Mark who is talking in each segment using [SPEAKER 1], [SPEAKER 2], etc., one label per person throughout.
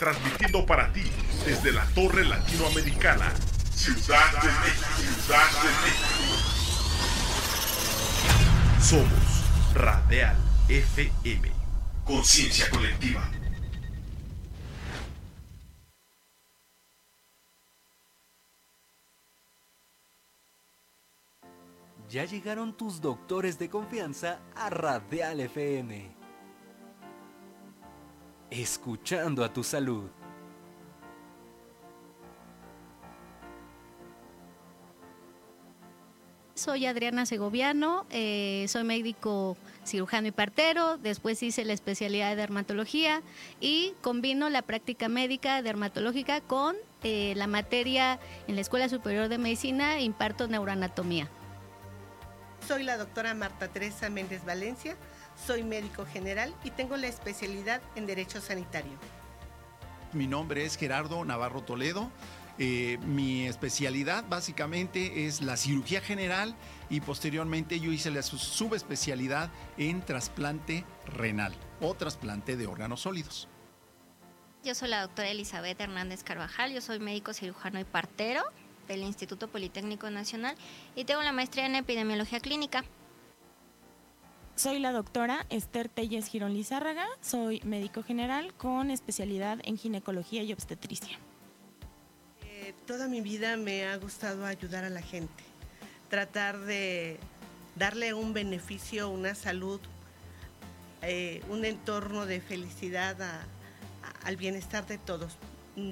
[SPEAKER 1] transmitiendo para ti desde la Torre Latinoamericana, Ciudad de México. Ciudad de México. Somos Radial FM. Conciencia colectiva.
[SPEAKER 2] Ya llegaron tus doctores de confianza a Radial FM. Escuchando a tu salud.
[SPEAKER 3] Soy Adriana Segoviano, eh, soy médico cirujano y partero, después hice la especialidad de dermatología y combino la práctica médica dermatológica con eh, la materia en la Escuela Superior de Medicina, imparto neuroanatomía.
[SPEAKER 4] Soy la doctora Marta Teresa Méndez Valencia, soy médico general y tengo la especialidad en Derecho Sanitario.
[SPEAKER 5] Mi nombre es Gerardo Navarro Toledo. Eh, mi especialidad básicamente es la cirugía general y posteriormente yo hice la subespecialidad en trasplante renal o trasplante de órganos sólidos.
[SPEAKER 6] Yo soy la doctora Elizabeth Hernández Carvajal, yo soy médico cirujano y partero del Instituto Politécnico Nacional y tengo la maestría en epidemiología clínica.
[SPEAKER 7] Soy la doctora Esther Telles Girón Lizárraga, soy médico general con especialidad en ginecología y obstetricia.
[SPEAKER 4] Eh, toda mi vida me ha gustado ayudar a la gente, tratar de darle un beneficio, una salud, eh, un entorno de felicidad al bienestar de todos,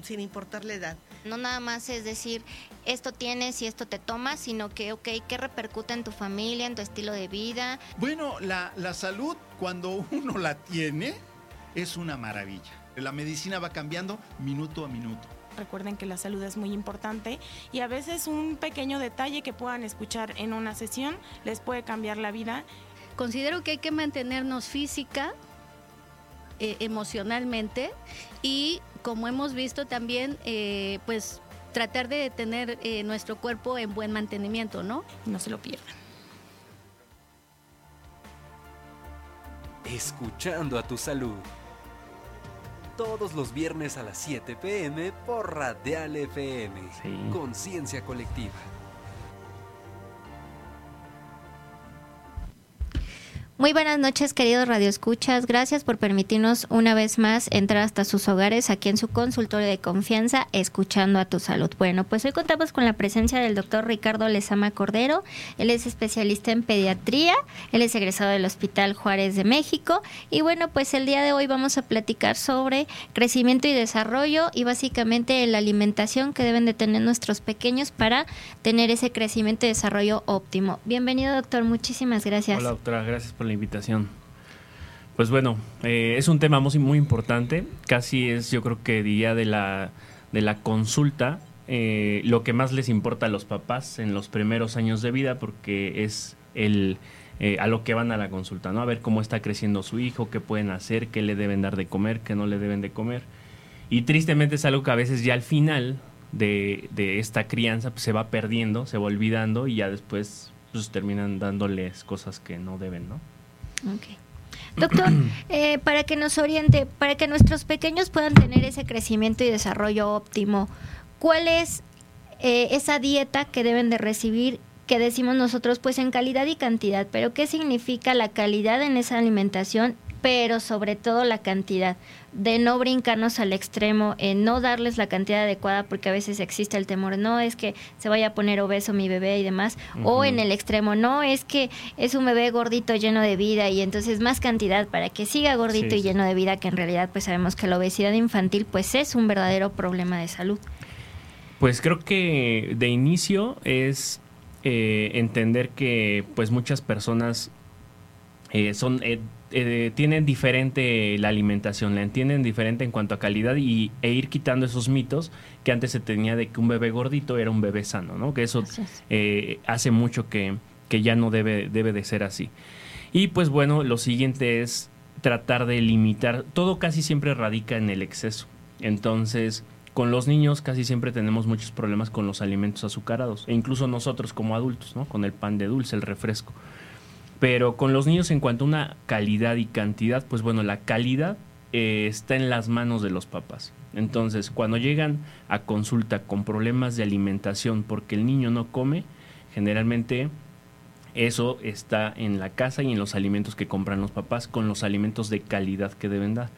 [SPEAKER 4] sin importar la edad.
[SPEAKER 6] No nada más es decir, esto tienes y esto te tomas, sino que, ok, ¿qué repercute en tu familia, en tu estilo de vida?
[SPEAKER 5] Bueno, la, la salud, cuando uno la tiene, es una maravilla. La medicina va cambiando minuto a minuto.
[SPEAKER 7] Recuerden que la salud es muy importante y a veces un pequeño detalle que puedan escuchar en una sesión les puede cambiar la vida.
[SPEAKER 3] Considero que hay que mantenernos física, eh, emocionalmente y como hemos visto también, eh, pues tratar de tener eh, nuestro cuerpo en buen mantenimiento, ¿no?
[SPEAKER 7] No se lo pierdan.
[SPEAKER 2] Escuchando a tu salud. Todos los viernes a las 7 pm por Radial FM. Conciencia colectiva.
[SPEAKER 6] Muy buenas noches, queridos radioescuchas. Gracias por permitirnos una vez más entrar hasta sus hogares aquí en su consultorio de confianza, escuchando a tu salud. Bueno, pues hoy contamos con la presencia del doctor Ricardo Lezama Cordero. Él es especialista en pediatría, él es egresado del Hospital Juárez de México. Y bueno, pues el día de hoy vamos a platicar sobre crecimiento y desarrollo y básicamente la alimentación que deben de tener nuestros pequeños para tener ese crecimiento y desarrollo óptimo. Bienvenido, doctor. Muchísimas gracias.
[SPEAKER 8] Hola, doctora. Gracias por la invitación. Pues bueno, eh, es un tema muy, muy importante. Casi es, yo creo que día de la, de la consulta, eh, lo que más les importa a los papás en los primeros años de vida, porque es el eh, a lo que van a la consulta, ¿no? A ver cómo está creciendo su hijo, qué pueden hacer, qué le deben dar de comer, qué no le deben de comer. Y tristemente es algo que a veces ya al final de, de esta crianza pues, se va perdiendo, se va olvidando y ya después pues, terminan dándoles cosas que no deben, ¿no?
[SPEAKER 6] Ok. Doctor, eh, para que nos oriente, para que nuestros pequeños puedan tener ese crecimiento y desarrollo óptimo, ¿cuál es eh, esa dieta que deben de recibir que decimos nosotros pues en calidad y cantidad? Pero ¿qué significa la calidad en esa alimentación pero sobre todo la cantidad, de no brincarnos al extremo, en no darles la cantidad adecuada, porque a veces existe el temor, no es que se vaya a poner obeso mi bebé y demás, o en el extremo, no es que es un bebé gordito lleno de vida y entonces más cantidad para que siga gordito y lleno de vida, que en realidad pues sabemos que la obesidad infantil pues es un verdadero problema de salud.
[SPEAKER 8] Pues creo que de inicio es eh, entender que pues muchas personas eh, son eh, eh, tienen diferente la alimentación, la entienden diferente en cuanto a calidad y, e ir quitando esos mitos que antes se tenía de que un bebé gordito era un bebé sano, ¿no? Que eso eh, hace mucho que, que ya no debe, debe de ser así. Y pues bueno, lo siguiente es tratar de limitar, todo casi siempre radica en el exceso. Entonces, con los niños casi siempre tenemos muchos problemas con los alimentos azucarados, e incluso nosotros como adultos, ¿no? Con el pan de dulce, el refresco. Pero con los niños en cuanto a una calidad y cantidad, pues bueno, la calidad eh, está en las manos de los papás. Entonces, cuando llegan a consulta con problemas de alimentación porque el niño no come, generalmente eso está en la casa y en los alimentos que compran los papás con los alimentos de calidad que deben dar.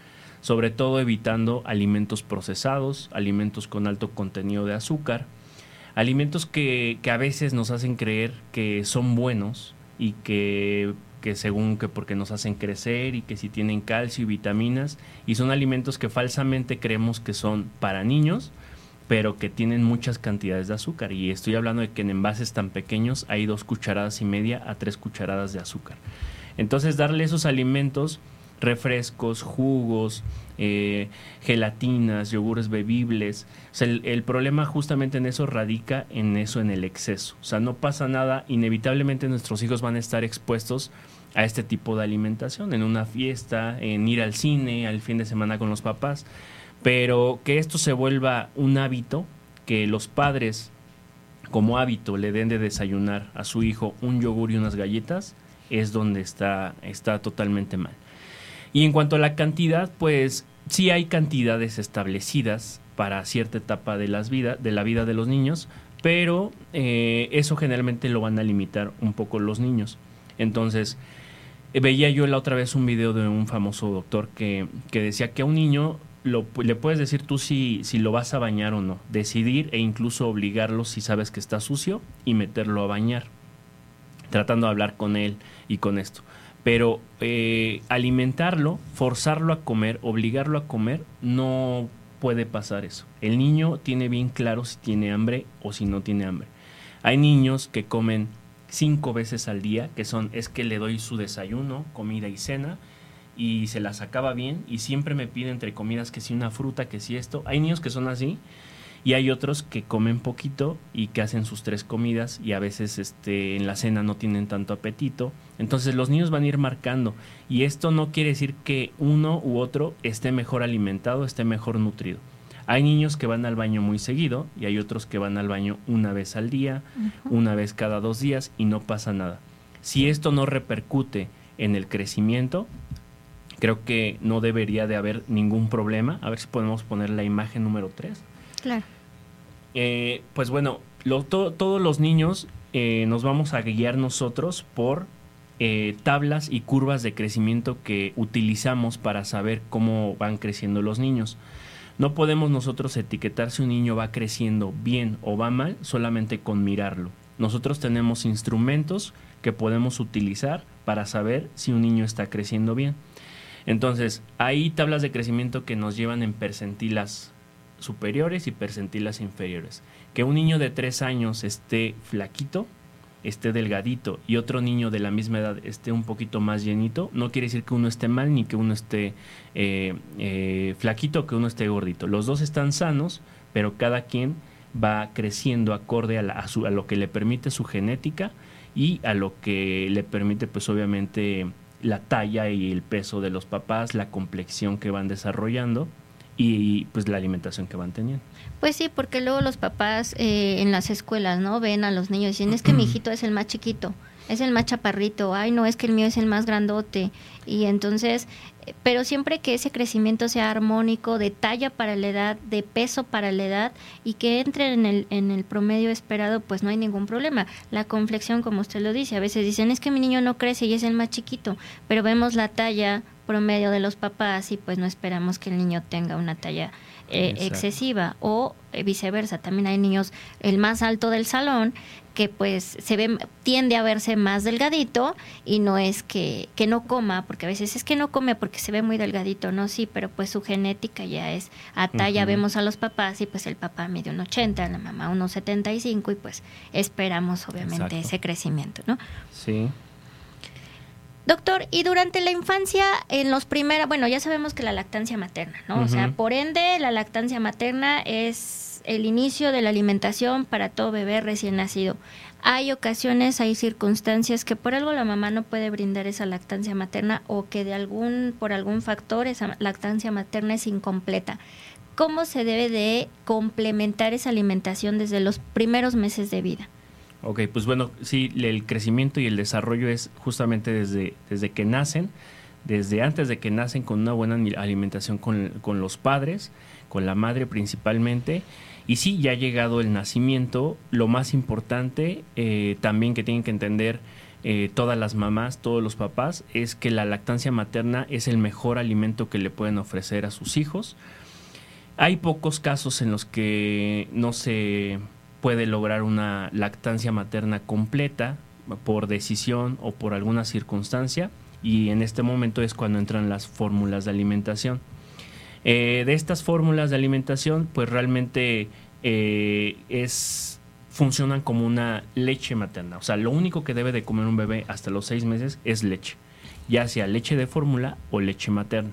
[SPEAKER 8] Sobre todo evitando alimentos procesados, alimentos con alto contenido de azúcar, alimentos que, que a veces nos hacen creer que son buenos y que que según que porque nos hacen crecer y que si tienen calcio y vitaminas y son alimentos que falsamente creemos que son para niños pero que tienen muchas cantidades de azúcar. Y estoy hablando de que en envases tan pequeños hay dos cucharadas y media a tres cucharadas de azúcar. Entonces darle esos alimentos refrescos, jugos, eh, gelatinas, yogures bebibles. el, problema justamente en eso radica en eso, en el exceso. O sea, no pasa nada, inevitablemente nuestros hijos van a estar expuestos a este tipo de alimentación, en una fiesta, en ir al cine, al fin de semana con los papás, pero que esto se vuelva un hábito, que los padres como hábito le den de desayunar a su hijo un yogur y unas galletas, es donde está, está totalmente mal. Y en cuanto a la cantidad, pues sí hay cantidades establecidas para cierta etapa de, las vida, de la vida de los niños, pero eh, eso generalmente lo van a limitar un poco los niños. Entonces, veía yo la otra vez un video de un famoso doctor que, que decía que a un niño lo, le puedes decir tú si, si lo vas a bañar o no, decidir e incluso obligarlo si sabes que está sucio y meterlo a bañar, tratando de hablar con él y con esto. Pero eh, alimentarlo, forzarlo a comer, obligarlo a comer, no puede pasar eso. El niño tiene bien claro si tiene hambre o si no tiene hambre. Hay niños que comen cinco veces al día, que son, es que le doy su desayuno, comida y cena, y se las acaba bien, y siempre me pide entre comidas que si una fruta, que si esto. Hay niños que son así, y hay otros que comen poquito y que hacen sus tres comidas y a veces este, en la cena no tienen tanto apetito. Entonces los niños van a ir marcando y esto no quiere decir que uno u otro esté mejor alimentado, esté mejor nutrido. Hay niños que van al baño muy seguido y hay otros que van al baño una vez al día, una vez cada dos días y no pasa nada. Si esto no repercute en el crecimiento, creo que no debería de haber ningún problema. A ver si podemos poner la imagen número 3.
[SPEAKER 6] Claro.
[SPEAKER 8] Eh, pues bueno, todos los niños eh, nos vamos a guiar nosotros por eh, tablas y curvas de crecimiento que utilizamos para saber cómo van creciendo los niños. No podemos nosotros etiquetar si un niño va creciendo bien o va mal solamente con mirarlo. Nosotros tenemos instrumentos que podemos utilizar para saber si un niño está creciendo bien. Entonces, hay tablas de crecimiento que nos llevan en percentilas superiores y percentilas inferiores. Que un niño de 3 años esté flaquito esté delgadito y otro niño de la misma edad esté un poquito más llenito, no quiere decir que uno esté mal ni que uno esté eh, eh, flaquito o que uno esté gordito. Los dos están sanos, pero cada quien va creciendo acorde a, a, lo que le permite su genética y a lo que le permite pues obviamente la talla y el peso de los papás, la complexión que van desarrollando y pues la alimentación que van teniendo.
[SPEAKER 6] Pues sí, porque luego los papás eh, en las escuelas, ¿no? Ven a los niños y dicen, es que mi hijito es el más chiquito, es el más chaparrito, ay, no, es que el mío es el más grandote. Y entonces, eh, pero siempre que ese crecimiento sea armónico, de talla para la edad, de peso para la edad y que entre en el, en el promedio esperado, pues no hay ningún problema. La conflexión, como usted lo dice, a veces dicen, es que mi niño no crece y es el más chiquito, pero vemos la talla promedio de los papás y pues no esperamos que el niño tenga una talla eh, excesiva o eh, viceversa. También hay niños, el más alto del salón, que pues se ve, tiende a verse más delgadito y no es que, que no coma, porque a veces es que no come porque se ve muy delgadito, no, sí, pero pues su genética ya es a talla, vemos a los papás y pues el papá mide un 80, la mamá unos 75 y pues esperamos obviamente ese crecimiento, ¿no?
[SPEAKER 8] Sí.
[SPEAKER 6] Doctor, y durante la infancia, en los primeros, bueno, ya sabemos que la lactancia materna, ¿no? O sea, por ende, la lactancia materna es el inicio de la alimentación para todo bebé recién nacido. Hay ocasiones, hay circunstancias que por algo la mamá no puede brindar esa lactancia materna o que de algún, por algún factor esa lactancia materna es incompleta. ¿Cómo se debe de complementar esa alimentación desde los primeros meses de vida?
[SPEAKER 8] Ok, pues bueno, sí, el crecimiento y el desarrollo es justamente desde, desde que nacen. desde antes de que nacen con una buena alimentación con, los padres, con la madre principalmente. Y sí, ya ha llegado el nacimiento, lo más importante eh, también que tienen que entender eh, todas las mamás, todos los papás, es que la lactancia materna es el mejor alimento que le pueden ofrecer a sus hijos. Hay pocos casos en los que no se puede lograr una lactancia materna completa por decisión o por alguna circunstancia y en este momento es cuando entran las fórmulas de alimentación. Eh, de estas fórmulas de alimentación, pues realmente eh, es funcionan como una leche materna. O sea, lo único que debe de comer un bebé hasta los seis meses es leche, ya sea leche de fórmula o leche materna.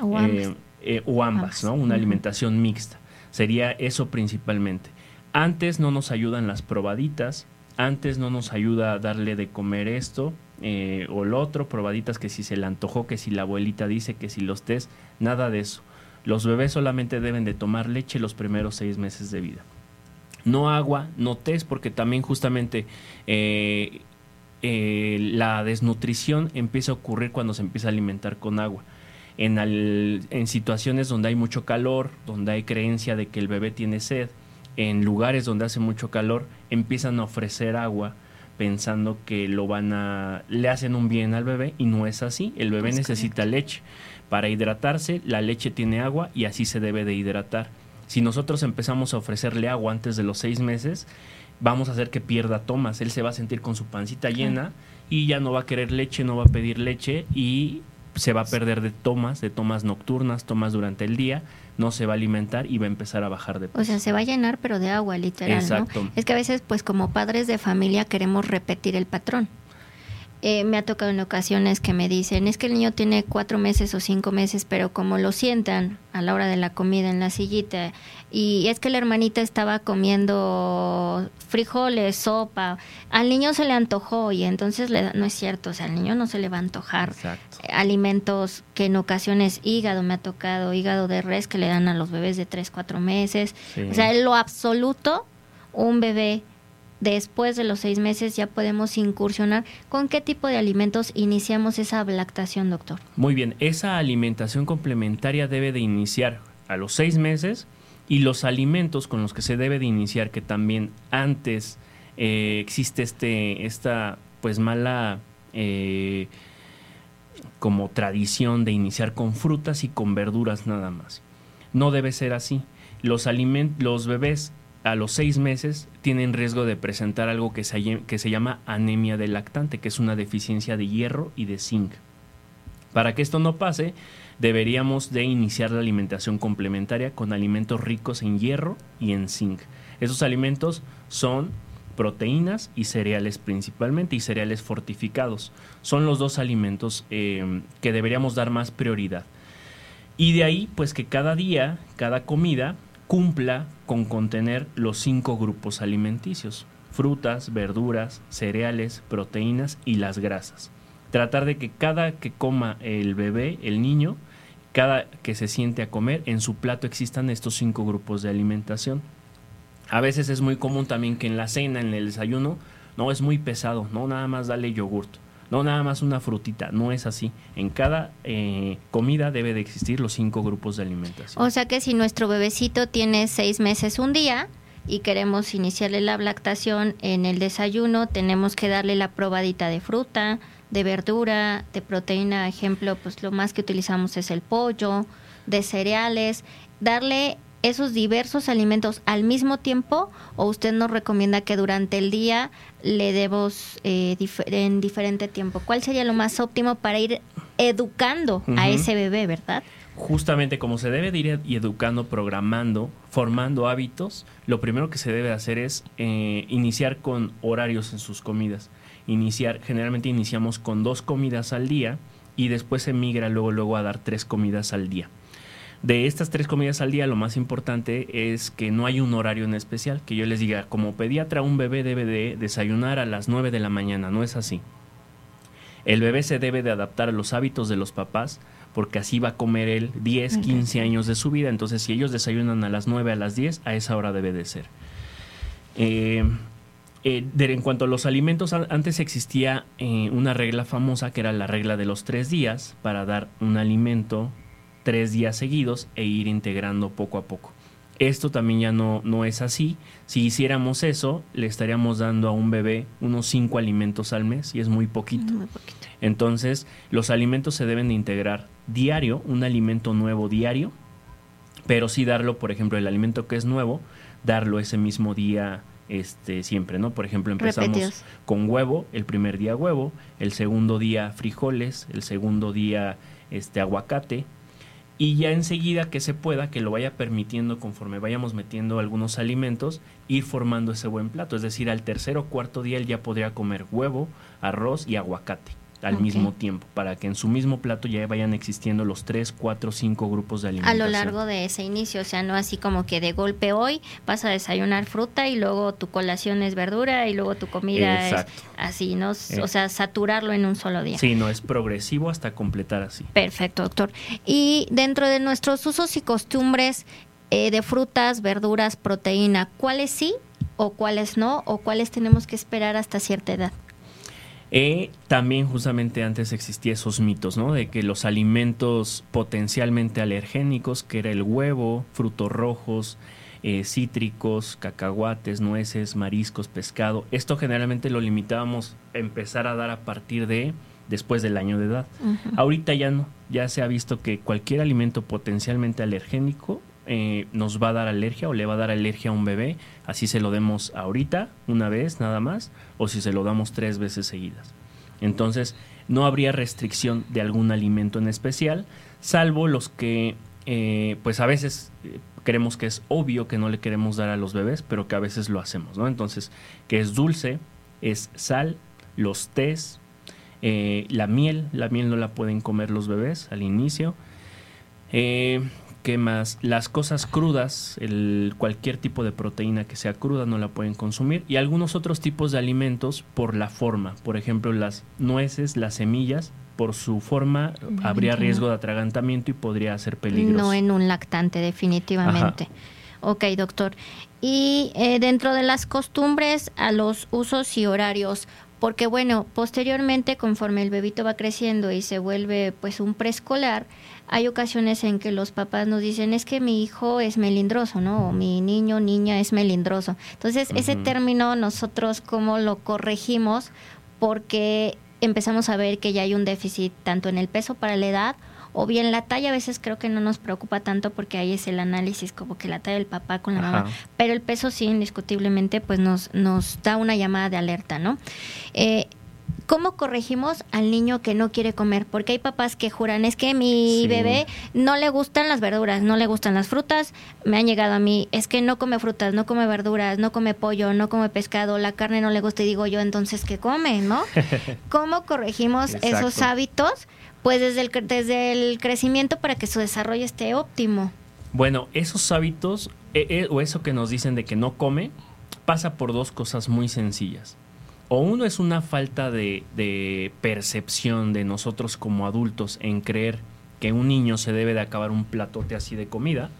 [SPEAKER 6] O ambas.
[SPEAKER 8] Eh, o ambas, ¿no? Una alimentación mixta. Sería eso principalmente. Antes no nos ayudan las probaditas, antes no nos ayuda a darle de comer esto eh, o lo otro, probaditas que si se le antojó, que si la abuelita dice, que si los test, nada de eso. Los bebés solamente deben de tomar leche los primeros seis meses de vida. No agua, no test, porque también justamente eh, eh, la desnutrición empieza a ocurrir cuando se empieza a alimentar con agua. En, en situaciones donde hay mucho calor, donde hay creencia de que el bebé tiene sed, en lugares donde hace mucho calor empiezan a ofrecer agua pensando que lo van a le hacen un bien al bebé y no es así. El bebé necesita leche. Para hidratarse la leche tiene agua y así se debe de hidratar. Si nosotros empezamos a ofrecerle agua antes de los seis meses vamos a hacer que pierda tomas. Él se va a sentir con su pancita llena y ya no va a querer leche no va a pedir leche y se va a perder de tomas de tomas nocturnas tomas durante el día no se va a alimentar y va a empezar a bajar de peso.
[SPEAKER 6] O sea, se va a llenar pero de agua, literal. Exacto. Es que a veces, pues como padres de familia queremos repetir el patrón. Eh, me ha tocado en ocasiones que me dicen, es que el niño tiene cuatro meses o cinco meses, pero como lo sientan a la hora de la comida en la sillita, y es que la hermanita estaba comiendo frijoles, sopa, al niño se le antojó y entonces le no es cierto, o sea, al niño no se le va a antojar alimentos que en ocasiones hígado me ha tocado, hígado de res que le dan a los bebés de tres, cuatro meses, o sea, en lo absoluto, un bebé después de los seis meses ya podemos incursionar. ¿Con qué tipo de alimentos iniciamos esa lactación, doctor?
[SPEAKER 8] Muy bien, esa alimentación complementaria debe de iniciar a los seis meses y los alimentos con los que se debe de iniciar, que también antes eh, existe este, esta pues mala eh, como tradición de iniciar con frutas y con verduras nada más. No debe ser así. Los, los bebés a los seis meses tienen riesgo de presentar algo que se, que se llama anemia del lactante, que es una deficiencia de hierro y de zinc. Para que esto no pase, deberíamos de iniciar la alimentación complementaria con alimentos ricos en hierro y en zinc. Esos alimentos son proteínas y cereales principalmente y cereales fortificados. Son los dos alimentos eh, que deberíamos dar más prioridad. Y de ahí, pues que cada día, cada comida, cumpla con contener los cinco grupos alimenticios, frutas, verduras, cereales, proteínas y las grasas. Tratar de que cada que coma el bebé, el niño, cada que se siente a comer, en su plato existan estos cinco grupos de alimentación. A veces es muy común también que en la cena, en el desayuno, no es muy pesado, no nada más dale yogurt no nada más una frutita, no es así. En cada eh, comida debe de existir los cinco grupos de alimentación.
[SPEAKER 6] O sea que si nuestro bebecito tiene seis meses un día y queremos iniciarle la lactación en el desayuno, tenemos que darle la probadita de fruta, de verdura, de proteína, ejemplo, pues lo más que utilizamos es el pollo, de cereales, darle esos diversos alimentos al mismo tiempo o usted nos recomienda que durante el día le demos eh, en diferente tiempo? ¿Cuál sería lo más óptimo para ir educando a ese bebé, verdad?
[SPEAKER 8] Justamente como se debe de ir educando, programando, formando hábitos, lo primero que se debe hacer es eh, iniciar con horarios en sus comidas. Iniciar, generalmente iniciamos con dos comidas al día y después se migra luego, luego a dar tres comidas al día. De estas tres comidas al día, lo más importante es que no hay un horario en especial, que yo les diga, como pediatra, un bebé debe de desayunar a las 9 de la mañana, no es así. El bebé se debe de adaptar a los hábitos de los papás, porque así va a comer él 10, 15 años de su vida, entonces si ellos desayunan a las 9, a las 10, a esa hora debe de ser. Eh, eh, en cuanto a los alimentos, antes existía eh, una regla famosa que era la regla de los tres días para dar un alimento tres días seguidos e ir integrando poco a poco. Esto también ya no, no es así. Si hiciéramos eso, le estaríamos dando a un bebé unos cinco alimentos al mes y es muy poquito. Muy poquito. Entonces, los alimentos se deben de integrar diario, un alimento nuevo diario, pero sí darlo, por ejemplo, el alimento que es nuevo, darlo ese mismo día este siempre, ¿no? Por ejemplo, empezamos con huevo, el primer día huevo, el segundo día frijoles, el segundo día este aguacate y ya enseguida que se pueda, que lo vaya permitiendo conforme vayamos metiendo algunos alimentos, ir formando ese buen plato. Es decir, al tercer o cuarto día él ya podría comer huevo, arroz y aguacate al mismo tiempo, para que en su mismo plato ya vayan existiendo los tres, cuatro, cinco grupos de alimentos.
[SPEAKER 6] A lo largo de ese inicio, o sea, no así como que de golpe hoy vas a desayunar fruta y luego tu colación es verdura y luego tu comida es así, ¿no? Eh. O sea, saturarlo en un solo día.
[SPEAKER 8] Sí, no, es progresivo hasta completar así.
[SPEAKER 6] Perfecto, doctor. Y dentro de nuestros usos y costumbres eh, de frutas, verduras, proteína, ¿cuáles sí o cuáles no? ¿O cuáles tenemos que esperar hasta cierta edad?
[SPEAKER 8] Eh, también justamente antes existía esos mitos, ¿no? De que los alimentos potencialmente alergénicos, que era el huevo, frutos rojos, eh, cítricos, cacahuates, nueces, mariscos, pescado, esto generalmente lo limitábamos a empezar a dar a partir de después del año de edad. Ahorita ya no, ya se ha visto que cualquier alimento potencialmente alergénico eh, nos va a dar alergia o le va a dar alergia a un bebé, así se lo demos ahorita, una vez nada más, o si se lo damos tres veces seguidas. Entonces, no habría restricción de algún alimento en especial, salvo los que, eh, pues a veces eh, creemos que es obvio que no le queremos dar a los bebés, pero que a veces lo hacemos, ¿no? Entonces, que es dulce, es sal, los tés, la miel, la miel no la pueden comer los bebés al inicio. ¿Qué más? Las cosas crudas, el, cualquier tipo de proteína que sea cruda no la pueden consumir. Y algunos otros tipos de alimentos por la forma. Por ejemplo, las nueces, las semillas, por su forma habría riesgo de atragantamiento y podría ser peligroso.
[SPEAKER 6] No en un lactante, definitivamente. Ok, doctor. Y eh, dentro de las costumbres a los usos y horarios, porque bueno, posteriormente conforme el bebito va creciendo y se vuelve pues un preescolar, hay ocasiones en que los papás nos dicen es que mi hijo es melindroso, ¿no? O mi niño, niña es melindroso. Entonces, ese término nosotros cómo lo corregimos porque empezamos a ver que ya hay un déficit tanto en el peso para la edad o bien la talla a veces creo que no nos preocupa tanto porque ahí es el análisis como que la talla del papá con la mamá, pero el peso sí indiscutiblemente pues nos, nos da una llamada de alerta, ¿no? Eh, ¿Cómo corregimos al niño que no quiere comer? Porque hay papás que juran, es que mi bebé no le gustan las verduras, no le gustan las frutas, me han llegado a mí, es que no come frutas, no come verduras, no come pollo, no come pescado, la carne no le gusta y digo yo, entonces, ¿qué come? ¿No? ¿Cómo corregimos esos hábitos? Pues desde el, desde el crecimiento para que su desarrollo esté óptimo.
[SPEAKER 8] Bueno, esos hábitos eh, eh, o eso que nos dicen de que no come pasa por dos cosas muy sencillas o uno es una falta de, percepción de nosotros como adultos en creer que un niño se debe de acabar un platote así de comida,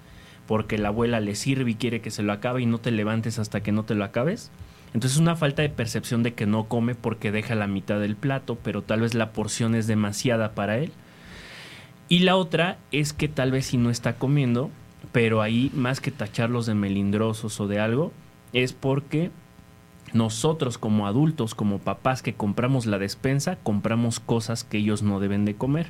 [SPEAKER 8] porque la abuela le sirve y quiere que se lo acabe y no te levantes hasta que no te lo acabes. Entonces es una falta de percepción de que no come porque deja la mitad del plato, pero tal vez la porción es demasiada para él. Y la otra es que tal vez si no está comiendo, pero ahí más que tacharlos de melindrosos o de algo, es porque nosotros como adultos, como papás que compramos la despensa, compramos cosas que ellos no deben de comer.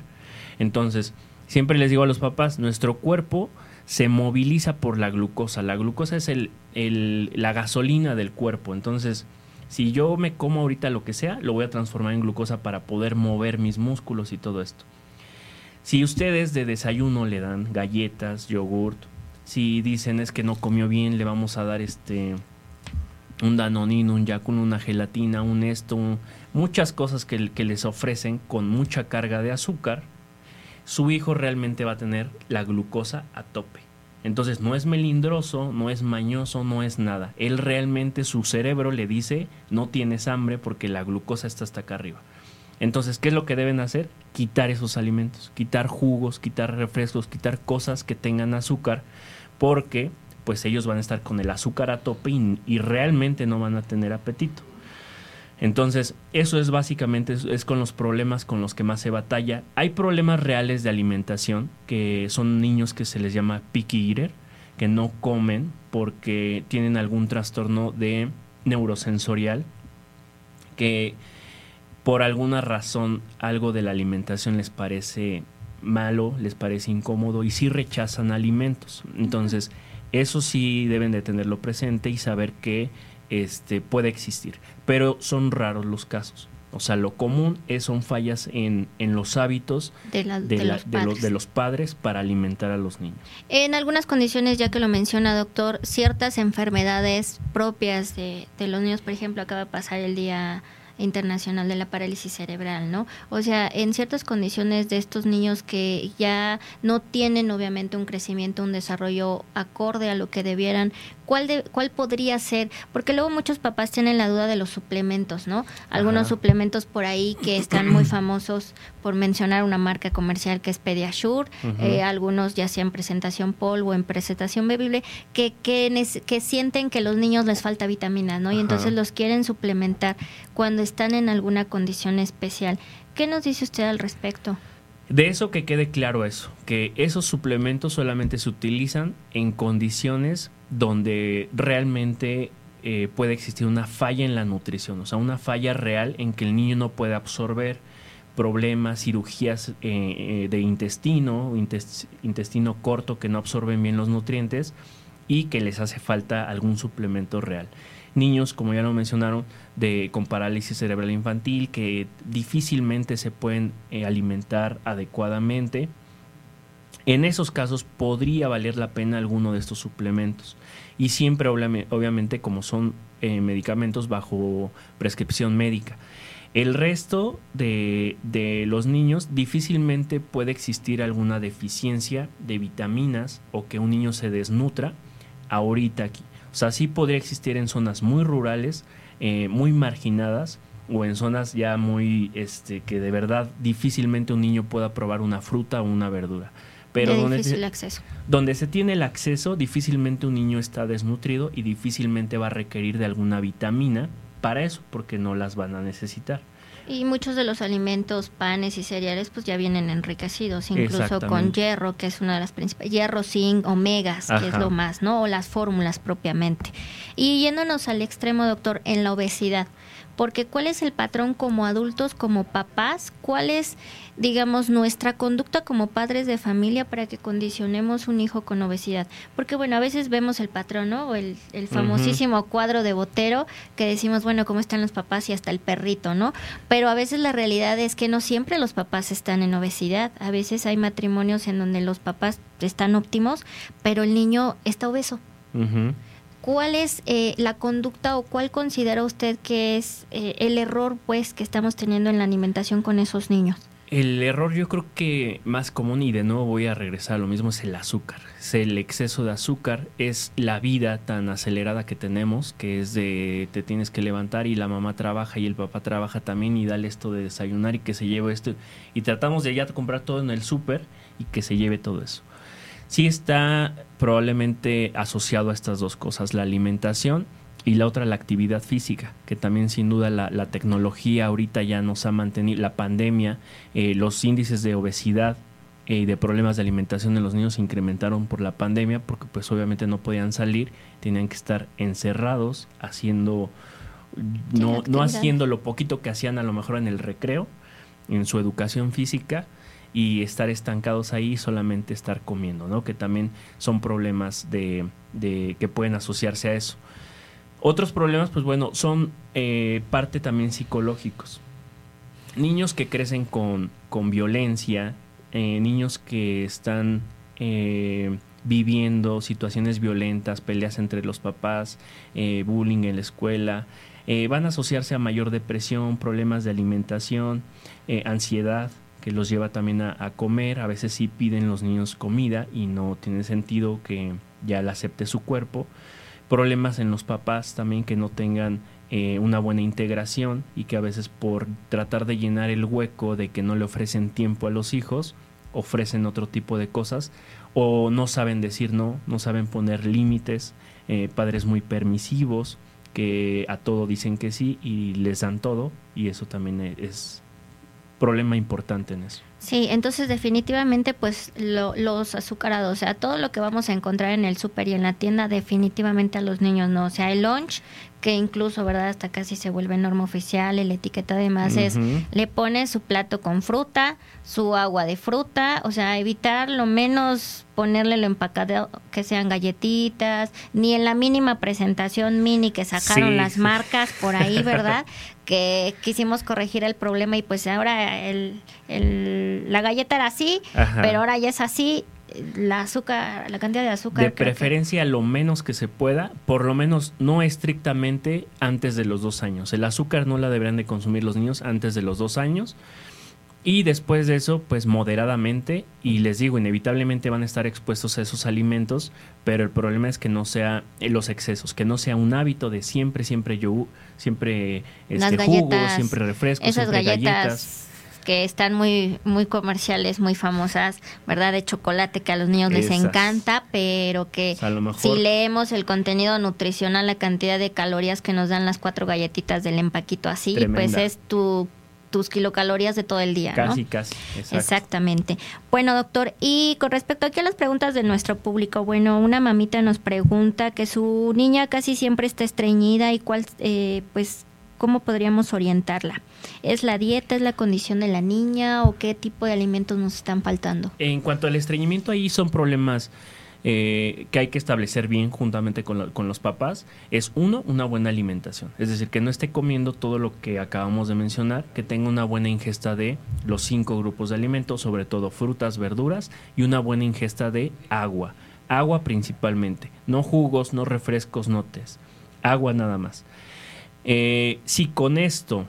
[SPEAKER 8] Entonces, siempre les digo a los papás, nuestro cuerpo se moviliza por la glucosa. La glucosa es el, la gasolina del cuerpo. Entonces, si yo me como ahorita lo que sea, lo voy a transformar en glucosa para poder mover mis músculos y todo esto. Si ustedes de desayuno le dan galletas, yogurt, si dicen es que no comió bien, le vamos a dar este un danonino, un yacun, una gelatina, un esto, muchas cosas que, que, les ofrecen con mucha carga de azúcar, su hijo realmente va a tener la glucosa a tope. Entonces no es melindroso, no es mañoso, no es nada. Él realmente su cerebro le dice no tienes hambre porque la glucosa está hasta acá arriba. Entonces, ¿qué es lo que deben hacer? Quitar esos alimentos, quitar jugos, quitar refrescos, quitar cosas que tengan azúcar, porque pues ellos van a estar con el azúcar a tope y, realmente no van a tener apetito. Entonces, eso es básicamente, es, con los problemas con los que más se batalla. Hay problemas reales de alimentación, que son niños que se les llama picky eater, que no comen porque tienen algún trastorno de neurosensorial, que por alguna razón algo de la alimentación les parece malo, les parece incómodo y sí rechazan alimentos. Entonces, eso sí deben de tenerlo presente y saber que este, puede existir, pero son raros los casos. O sea, lo común es, son fallas en, en los hábitos de, los padres para alimentar a los niños.
[SPEAKER 6] En algunas condiciones, ya que lo menciona doctor, ciertas enfermedades propias de, de los niños, por ejemplo, acaba de pasar el día internacional de la parálisis cerebral, ¿no? O sea, en ciertas condiciones de estos niños que ya no tienen obviamente un crecimiento, un desarrollo acorde a lo que debieran, ¿cuál, de, cuál podría ser? Porque luego muchos papás tienen la duda de los suplementos, ¿no? Algunos suplementos por ahí que están muy famosos por mencionar una marca comercial que es Pediasure, eh, algunos ya sea en presentación polvo, en presentación bebible, que, que, que sienten que a los niños les falta vitamina, ¿no? Y entonces los quieren suplementar cuando están en alguna condición especial. ¿Qué nos dice usted al respecto?
[SPEAKER 8] De eso que quede claro eso, que esos suplementos solamente se utilizan en condiciones donde realmente eh, puede existir una falla en la nutrición, o sea, una falla real en que el niño no puede absorber problemas, cirugías eh, eh, de intestino, intestino corto que no absorben bien los nutrientes y que les hace falta algún suplemento real niños, como ya lo mencionaron, de, con parálisis cerebral infantil que difícilmente se pueden alimentar adecuadamente. En esos casos podría valer la pena alguno de estos suplementos. Y siempre, obviamente, como son eh, medicamentos bajo prescripción médica. El resto de, los niños difícilmente puede existir alguna deficiencia de vitaminas o que un niño se desnutra ahorita aquí. O sea, sí podría existir en zonas muy rurales, eh, muy marginadas, o en zonas ya muy, este, que de verdad difícilmente un niño pueda probar una fruta o una verdura. Pero donde se,
[SPEAKER 6] acceso.
[SPEAKER 8] donde se tiene el acceso, difícilmente un niño está desnutrido y difícilmente va a requerir de alguna vitamina para eso, porque no las van a necesitar.
[SPEAKER 6] Y muchos de los alimentos, panes y cereales, pues ya vienen enriquecidos, incluso con hierro, que es una de las principales, hierro, zinc, omegas, que es lo más, ¿no? O las fórmulas propiamente. Y yéndonos al extremo, doctor, en la obesidad, porque ¿cuál es el patrón como adultos, como papás? ¿Cuál es digamos, nuestra conducta como padres de familia para que condicionemos un hijo con obesidad. Porque, bueno, a veces vemos el patrón, ¿no? O el, famosísimo cuadro de Botero que decimos, bueno, ¿cómo están los papás y hasta el perrito, ¿no? Pero a veces la realidad es que no siempre los papás están en obesidad. A veces hay matrimonios en donde los papás están óptimos, pero el niño está obeso. ¿Cuál es eh, la conducta o cuál considera usted que es eh, el error pues que estamos teniendo en la alimentación con esos niños?
[SPEAKER 8] El error yo creo que más común, y de nuevo voy a regresar a lo mismo, es el azúcar. Es el exceso de azúcar, es la vida tan acelerada que tenemos, que es de te tienes que levantar y la mamá trabaja y el papá trabaja también y dale esto de desayunar y que se lleve esto. Y tratamos de ya comprar todo en el súper y que se lleve todo eso. Sí está probablemente asociado a estas dos cosas, la alimentación y la otra la actividad física, que también sin duda la, tecnología ahorita ya nos ha mantenido, la pandemia, eh, los índices de obesidad eh, y de problemas de alimentación en los niños se incrementaron por la pandemia porque pues obviamente no podían salir, tenían que estar encerrados haciendo, no, no haciendo lo poquito que hacían a lo mejor en el recreo, en su educación física y estar estancados ahí solamente estar comiendo, ¿no? Que también son problemas de, que pueden asociarse a eso. Otros problemas, pues bueno, son eh, parte también psicológicos. Niños que crecen con, con violencia, eh, niños que están eh, viviendo situaciones violentas, peleas entre los papás, bullying en la escuela, van a asociarse a mayor depresión, problemas de alimentación, ansiedad, que los lleva también a, comer. A veces sí piden los niños comida y no tiene sentido que ya la acepte su cuerpo problemas en los papás también que no tengan eh, una buena integración y que a veces por tratar de llenar el hueco de que no le ofrecen tiempo a los hijos, ofrecen otro tipo de cosas o no saben decir no, no saben poner límites, eh, padres muy permisivos que a todo dicen que sí y les dan todo y eso también e, es problema importante en eso.
[SPEAKER 6] Sí, entonces definitivamente pues los azucarados, o sea, todo lo que vamos a encontrar en el súper y en la tienda definitivamente a los niños no, o sea, el lunch que incluso, ¿verdad? Hasta casi se vuelve norma oficial la etiqueta además es, le pone su plato con fruta, su agua de fruta, o sea, evitar lo menos ponerle lo empacado que sean galletitas, ni en la mínima presentación mini que sacaron las marcas por ahí, ¿verdad? que quisimos corregir el problema y pues ahora el, la galleta era así, pero ahora ya es así la azúcar, la cantidad de azúcar.
[SPEAKER 8] De preferencia lo menos que se pueda, por lo menos no estrictamente antes de los dos años. El azúcar no la deberán de consumir los niños antes de los dos años. Y después de eso, pues moderadamente, y les digo, inevitablemente van a estar expuestos a esos alimentos, pero el problema es que no sea eh, los excesos, que no sea un hábito de siempre, siempre yo, siempre este, jugo, siempre refrescos,
[SPEAKER 6] esas galletas que están muy muy comerciales, muy famosas, ¿verdad? De chocolate que a los niños les encanta, pero que si leemos el contenido nutricional, la cantidad de calorías que nos dan las cuatro galletitas del empaquito así, pues es tu tus kilocalorías de todo el día.
[SPEAKER 8] Casi, casi.
[SPEAKER 6] Exactamente. Bueno, doctor, y con respecto aquí a las preguntas de nuestro público, bueno, una mamita nos pregunta que su niña casi siempre está estreñida y cuál, eh, pues, ¿cómo podríamos orientarla? ¿Es la dieta, es la condición de la niña o qué tipo de alimentos nos están faltando?
[SPEAKER 8] En cuanto al estreñimiento, ahí son problemas eh, que hay que establecer bien juntamente con, los papás es uno, una buena alimentación. Es decir, que no esté comiendo todo lo que acabamos de mencionar, que tenga una buena ingesta de los cinco grupos de alimentos, sobre todo frutas, verduras y una buena ingesta de agua. Agua principalmente, no jugos, no refrescos, no tés. Agua nada más. Eh, si con esto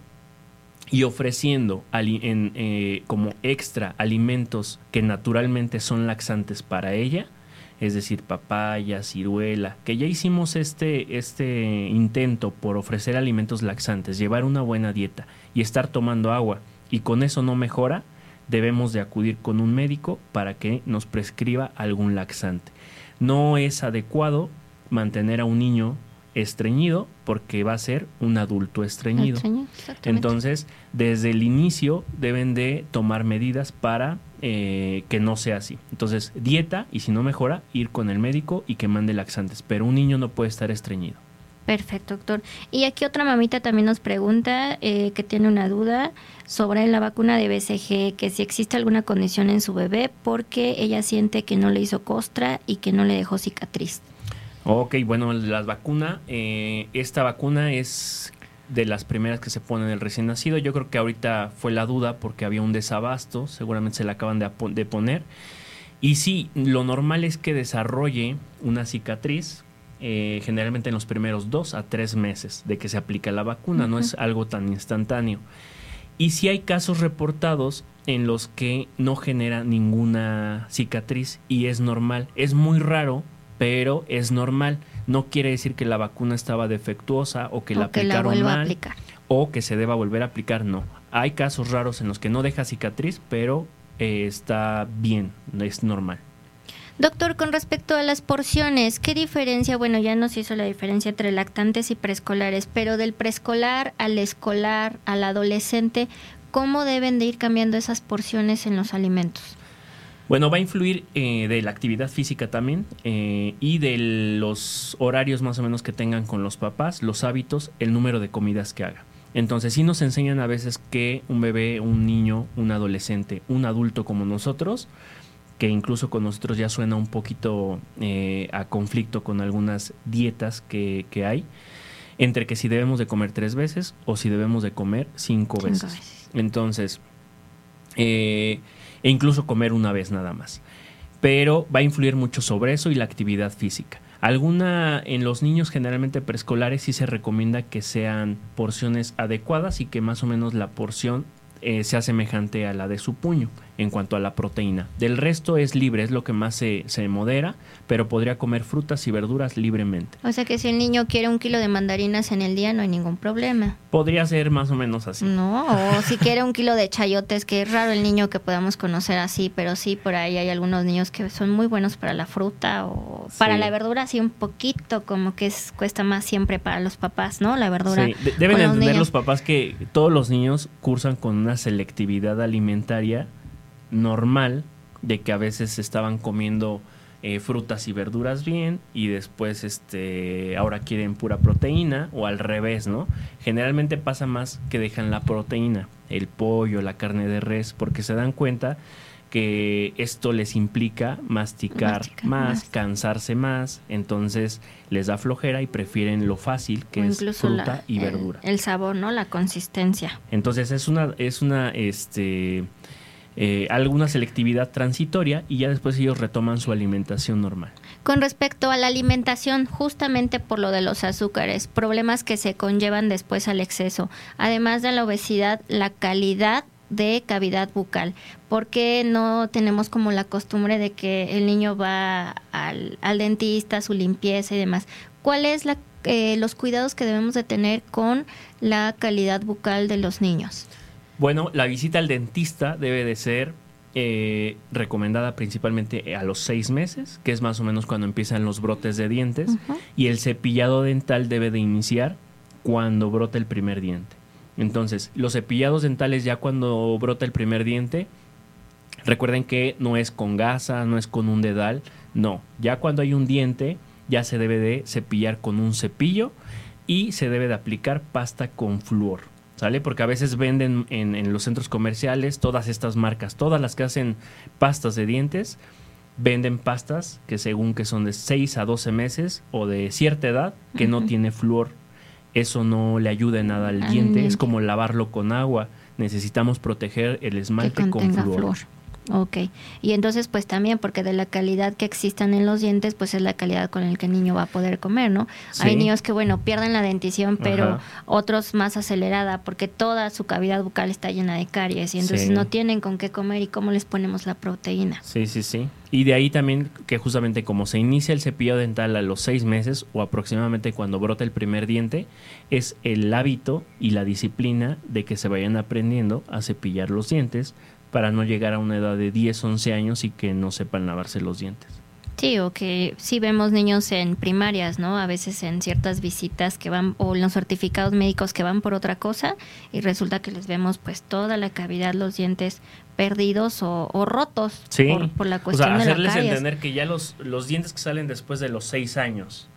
[SPEAKER 8] y ofreciendo en, eh, como extra alimentos que naturalmente son laxantes para ella, es decir, papaya, ciruela, que ya hicimos este, este intento por ofrecer alimentos laxantes, llevar una buena dieta y estar tomando agua, y con eso no mejora, debemos de acudir con un médico para que nos prescriba algún laxante. No es adecuado mantener a un niño estreñido porque va a ser un adulto estreñido. Entonces, desde el inicio deben de tomar medidas para eh, que no sea así. Entonces, dieta y si no mejora, ir con el médico y que mande laxantes. Pero un niño no puede estar estreñido.
[SPEAKER 6] Perfecto, doctor. Y aquí otra mamita también nos pregunta eh, que tiene una duda sobre la vacuna de BCG, que si existe alguna condición en su bebé porque ella siente que no le hizo costra y que no le dejó cicatriz.
[SPEAKER 8] Ok, bueno, la vacuna, eh, esta vacuna es de las primeras que se pone en el recién nacido. Yo creo que ahorita fue la duda porque había un desabasto, seguramente se la acaban de, de poner. Y sí, lo normal es que desarrolle una cicatriz, eh, generalmente en los primeros dos a tres meses de que se aplica la vacuna, no es algo tan instantáneo. Y si hay casos reportados en los que no genera ninguna cicatriz y es normal. Es muy raro pero es normal. No quiere decir que la vacuna estaba defectuosa o que la aplicaron mal o que se deba volver a aplicar. No. Hay casos raros en los que no deja cicatriz, pero eh, está bien, es normal.
[SPEAKER 6] Doctor, con respecto a las porciones, ¿qué diferencia? Bueno, ya nos hizo la diferencia entre lactantes y preescolares, pero del preescolar al escolar, al adolescente, ¿cómo deben de ir cambiando esas porciones en los alimentos?
[SPEAKER 8] Bueno, va a influir eh, de la actividad física también eh, y de los horarios más o menos que tengan con los papás, los hábitos, el número de comidas que haga. Entonces sí nos enseñan a veces que un bebé, un niño, un adolescente, un adulto como nosotros, que incluso con nosotros ya suena un poquito eh, a conflicto con algunas dietas que, hay, entre que si debemos de comer tres veces o si debemos de comer cinco, veces. Entonces, eh, e incluso comer una vez nada más. Pero va a influir mucho sobre eso y la actividad física. Alguna en los niños generalmente preescolares sí se recomienda que sean porciones adecuadas y que más o menos la porción eh, sea semejante a la de su puño. En cuanto a la proteína. Del resto es libre, es lo que más se, se, modera, pero podría comer frutas y verduras libremente.
[SPEAKER 6] O sea que si el niño quiere un kilo de mandarinas en el día, no hay ningún problema.
[SPEAKER 8] Podría ser más o menos así.
[SPEAKER 6] No, o si quiere un kilo de chayotes, que es raro el niño que podamos conocer así, pero sí, por ahí hay algunos niños que son muy buenos para la fruta o para la verdura, así un poquito, como que es, cuesta más siempre para los papás, ¿no? La verdura. Sí.
[SPEAKER 8] deben entender los papás que todos los niños cursan con una selectividad alimentaria normal de que a veces estaban comiendo eh, frutas y verduras bien y después este ahora quieren pura proteína o al revés, ¿no? Generalmente pasa más que dejan la proteína, el pollo, la carne de res, porque se dan cuenta que esto les implica masticar, más, cansarse más, entonces les da flojera y prefieren lo fácil que es fruta y verdura.
[SPEAKER 6] El, el, sabor, ¿no? La consistencia.
[SPEAKER 8] Entonces es una es una este eh, alguna selectividad transitoria y ya después ellos retoman su alimentación normal.
[SPEAKER 6] Con respecto a la alimentación, justamente por lo de los azúcares, problemas que se conllevan después al exceso, además de la obesidad, la calidad de cavidad bucal. porque no tenemos como la costumbre de que el niño va al, dentista, su limpieza y demás? ¿Cuáles eh, los cuidados que debemos de tener con la calidad bucal de los niños?
[SPEAKER 8] Bueno, la visita al dentista debe de ser eh, recomendada principalmente a los seis meses, que es más o menos cuando empiezan los brotes de dientes, y el cepillado dental debe de iniciar cuando brota el primer diente. Entonces, los cepillados dentales ya cuando brota el primer diente, recuerden que no es con gasa, no es con un dedal, no, ya cuando hay un diente ya se debe de cepillar con un cepillo y se debe de aplicar pasta con flúor. ¿Sale? Porque a veces venden en, los centros comerciales todas estas marcas, todas las que hacen pastas de dientes, venden pastas que según que son de 6 a 12 meses o de cierta edad que no tiene flúor. Eso no le ayuda en nada al diente, es como lavarlo con agua. Necesitamos proteger el esmalte con flúor.
[SPEAKER 6] Ok, y entonces pues también porque de la calidad que existan en los dientes pues es la calidad con la que el niño va a poder comer, ¿no? Hay niños que bueno pierden la dentición pero otros más acelerada porque toda su cavidad bucal está llena de caries y entonces no tienen con qué comer y cómo les ponemos la proteína.
[SPEAKER 8] Sí, sí, sí. Y de ahí también que justamente como se inicia el cepillo dental a los seis meses o aproximadamente cuando brota el primer diente, es el hábito y la disciplina de que se vayan aprendiendo a cepillar los dientes para no llegar a una edad de 10, 11 años y que no sepan lavarse los dientes.
[SPEAKER 6] Sí, o que sí vemos niños en primarias, ¿no? A veces en ciertas visitas que van, o en los certificados médicos que van por otra cosa, y resulta que les vemos pues toda la cavidad, los dientes perdidos o, rotos por, la cuestión o sea,
[SPEAKER 8] hacerles entender que ya los, los dientes que salen después de los 6 años,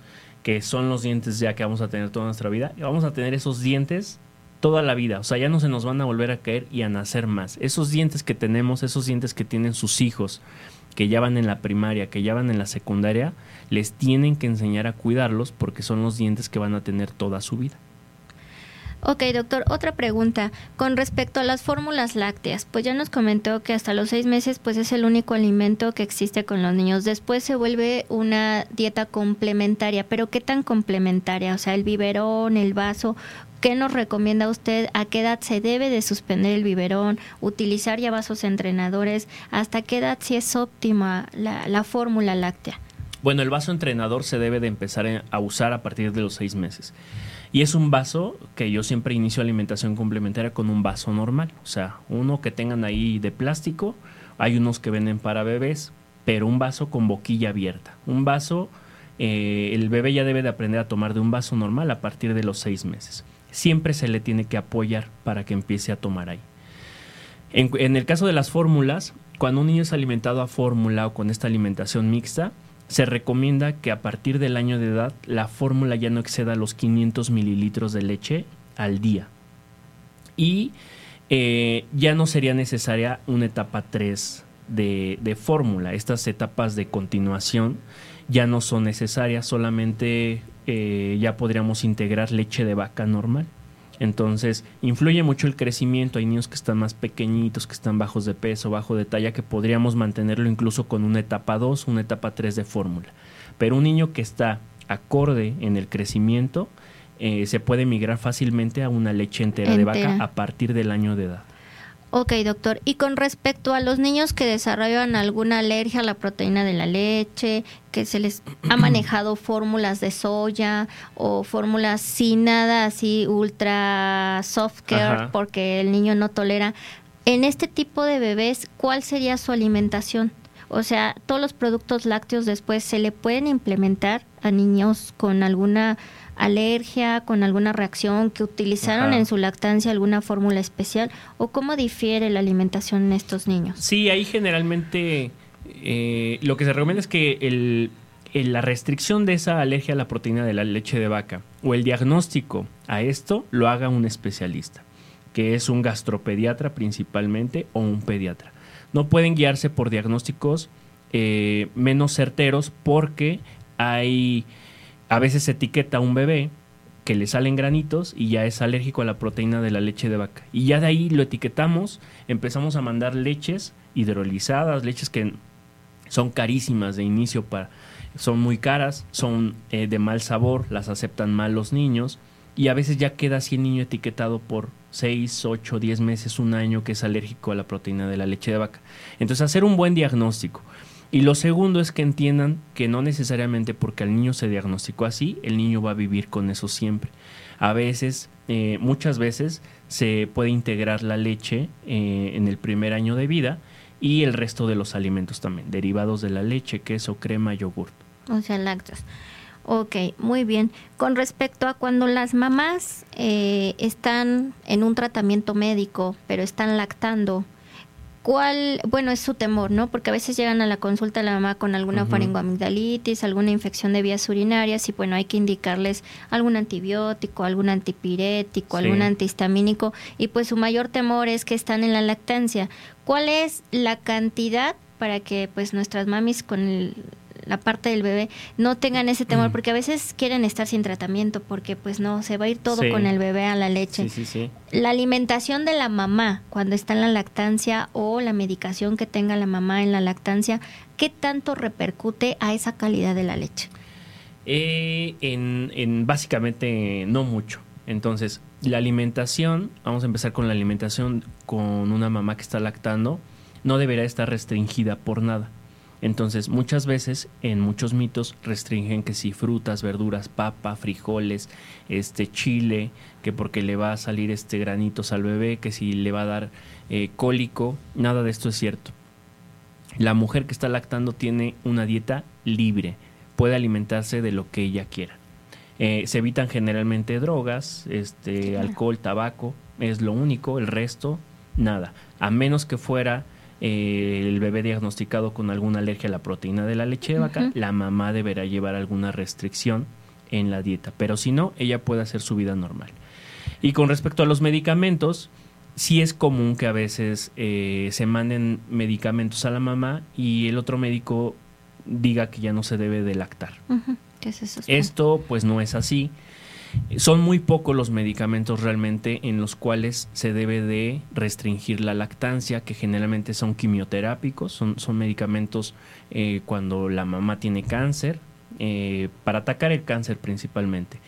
[SPEAKER 8] que son los dientes ya que vamos a tener toda nuestra vida, vamos a tener esos dientes toda la vida. O sea, ya no se nos van a volver a caer y a nacer más. Esos dientes que tenemos, esos dientes que tienen sus hijos, que ya van en la primaria, que ya van en la secundaria, les tienen que enseñar a cuidarlos porque son los dientes que van a tener toda su vida.
[SPEAKER 6] Ok, doctor, otra pregunta. Con respecto a las fórmulas lácteas, pues ya nos comentó que hasta los seis meses pues es el único alimento que existe con los niños. Después se vuelve una dieta complementaria, pero ¿qué tan complementaria? O sea, el biberón, el vaso, ¿Qué nos recomienda usted? ¿A qué edad se debe de suspender el biberón? ¿Utilizar ya vasos entrenadores? ¿Hasta qué edad sí es óptima la, fórmula láctea?
[SPEAKER 8] Bueno, el vaso entrenador se debe de empezar a usar a partir de los seis meses. Y es un vaso que yo siempre inicio alimentación complementaria con un vaso normal. O sea, uno que tengan ahí de plástico. Hay unos que venden para bebés, pero un vaso con boquilla abierta. Un vaso, eh, el bebé ya debe de aprender a tomar de un vaso normal a partir de los seis meses siempre se le tiene que apoyar para que empiece a tomar ahí. En, el caso de las fórmulas, cuando un niño es alimentado a fórmula o con esta alimentación mixta, se recomienda que a partir del año de edad la fórmula ya no exceda los 500 mililitros de leche al día. Y eh, ya no sería necesaria una etapa 3 de, de fórmula. Estas etapas de continuación ya no son necesarias, solamente eh, ya podríamos integrar leche de vaca normal. Entonces, influye mucho el crecimiento. Hay niños que están más pequeñitos, que están bajos de peso, bajo de talla, que podríamos mantenerlo incluso con una etapa 2, una etapa 3 de fórmula. Pero un niño que está acorde en el crecimiento, eh, se puede migrar fácilmente a una leche entera, de vaca a partir del año de edad.
[SPEAKER 6] Ok, doctor. Y con respecto a los niños que desarrollan alguna alergia a la proteína de la leche, que se les ha manejado fórmulas de soya o fórmulas sin nada así ultra soft care porque el niño no tolera, en este tipo de bebés, ¿cuál sería su alimentación? O sea, todos los productos lácteos después se le pueden implementar a niños con alguna alergia, con alguna reacción, que utilizaron en su lactancia alguna fórmula especial o cómo difiere la alimentación en estos niños.
[SPEAKER 8] Sí, ahí generalmente eh, lo que se recomienda es que el, la restricción de esa alergia a la proteína de la leche de vaca o el diagnóstico a esto lo haga un especialista, que es un gastropediatra principalmente o un pediatra. No pueden guiarse por diagnósticos eh, menos certeros porque hay a veces se etiqueta a un bebé que le salen granitos y ya es alérgico a la proteína de la leche de vaca. Y ya de ahí lo etiquetamos, empezamos a mandar leches hidrolizadas, leches que son carísimas de inicio para son muy caras, son eh, de mal sabor, las aceptan mal los niños y a veces ya queda así el niño etiquetado por 6, 8, 10 meses, un año que es alérgico a la proteína de la leche de vaca. Entonces hacer un buen diagnóstico. Y lo segundo es que entiendan que no necesariamente porque al niño se diagnosticó así, el niño va a vivir con eso siempre. A veces, eh, muchas veces, se puede integrar la leche eh, en el primer año de vida y el resto de los alimentos también, derivados de la leche, queso, crema, yogurt.
[SPEAKER 6] O sea, lácteos. Ok, muy bien. Con respecto a cuando las mamás eh, están en un tratamiento médico, pero están lactando, ¿Cuál, bueno, es su temor, ¿no? Porque a veces llegan a la consulta la mamá con alguna faringoamigdalitis, alguna infección de vías urinarias y bueno, hay que indicarles algún antibiótico, algún antipirético, algún antihistamínico y pues su mayor temor es que están en la lactancia. ¿Cuál es la cantidad para que pues nuestras mamis con el, la parte del bebé no tengan ese temor mm. porque a veces quieren estar sin tratamiento porque pues no se va a ir todo con el bebé a la leche. La alimentación de la mamá cuando está en la lactancia o la medicación que tenga la mamá en la lactancia qué tanto repercute a esa calidad de la leche
[SPEAKER 8] eh, en, en básicamente no mucho. Entonces la alimentación vamos a empezar con la alimentación con una mamá que está lactando no deberá estar restringida por nada entonces, muchas veces en muchos mitos restringen que si frutas, verduras, papa, frijoles, este chile, que porque le va a salir este granitos al bebé, que si le va a dar eh, cólico, nada de esto es cierto. La mujer que está lactando tiene una dieta libre, puede alimentarse de lo que ella quiera. Eh, se evitan generalmente drogas, este, alcohol, tabaco, es lo único, el resto, nada. A menos que fuera eh, el bebé diagnosticado con alguna alergia a la proteína de la leche de vaca, la mamá deberá llevar alguna restricción en la dieta, pero si no, ella puede hacer su vida normal. Y con respecto a los medicamentos, sí es común que a veces eh, se manden medicamentos a la mamá y el otro médico diga que ya no se debe de lactar. Esto pues no es así. Son muy pocos los medicamentos realmente en los cuales se debe de restringir la lactancia, que generalmente son quimioterápicos, son, son medicamentos eh, cuando la mamá tiene cáncer, eh, para atacar el cáncer principalmente.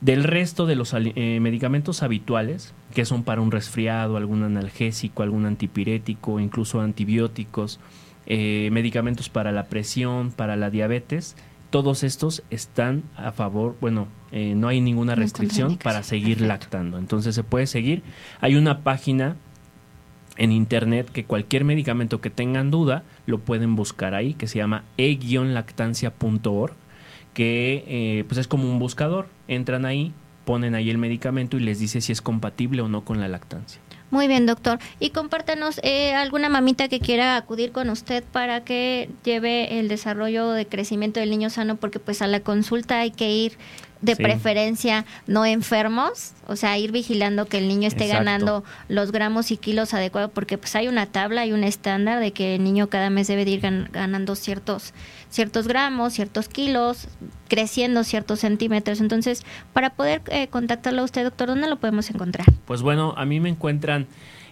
[SPEAKER 8] Del resto de los eh, medicamentos habituales, que son para un resfriado, algún analgésico, algún antipirético, incluso antibióticos, medicamentos para la presión, para la diabetes, todos estos están a favor, bueno, eh, no hay ninguna restricción para seguir lactando. Entonces se puede seguir. Hay una página en internet que cualquier medicamento que tengan duda lo pueden buscar ahí, que se llama e-lactancia.org, que eh, pues es como un buscador. Entran ahí, ponen ahí el medicamento y les dice si es compatible o no con la lactancia.
[SPEAKER 6] Muy bien, doctor. Y compártanos eh, alguna mamita que quiera acudir con usted para que lleve el desarrollo de crecimiento del niño sano, porque pues a la consulta hay que ir de preferencia no enfermos, o sea, ir vigilando que el niño esté ganando los gramos y kilos adecuados, porque pues hay una tabla, hay un estándar de que el niño cada mes debe ir ganando ciertos ciertos gramos, ciertos kilos, creciendo ciertos centímetros. Entonces, para poder eh, contactarlo a usted, doctor, ¿dónde lo podemos encontrar?
[SPEAKER 8] Pues bueno, a mí me encuentran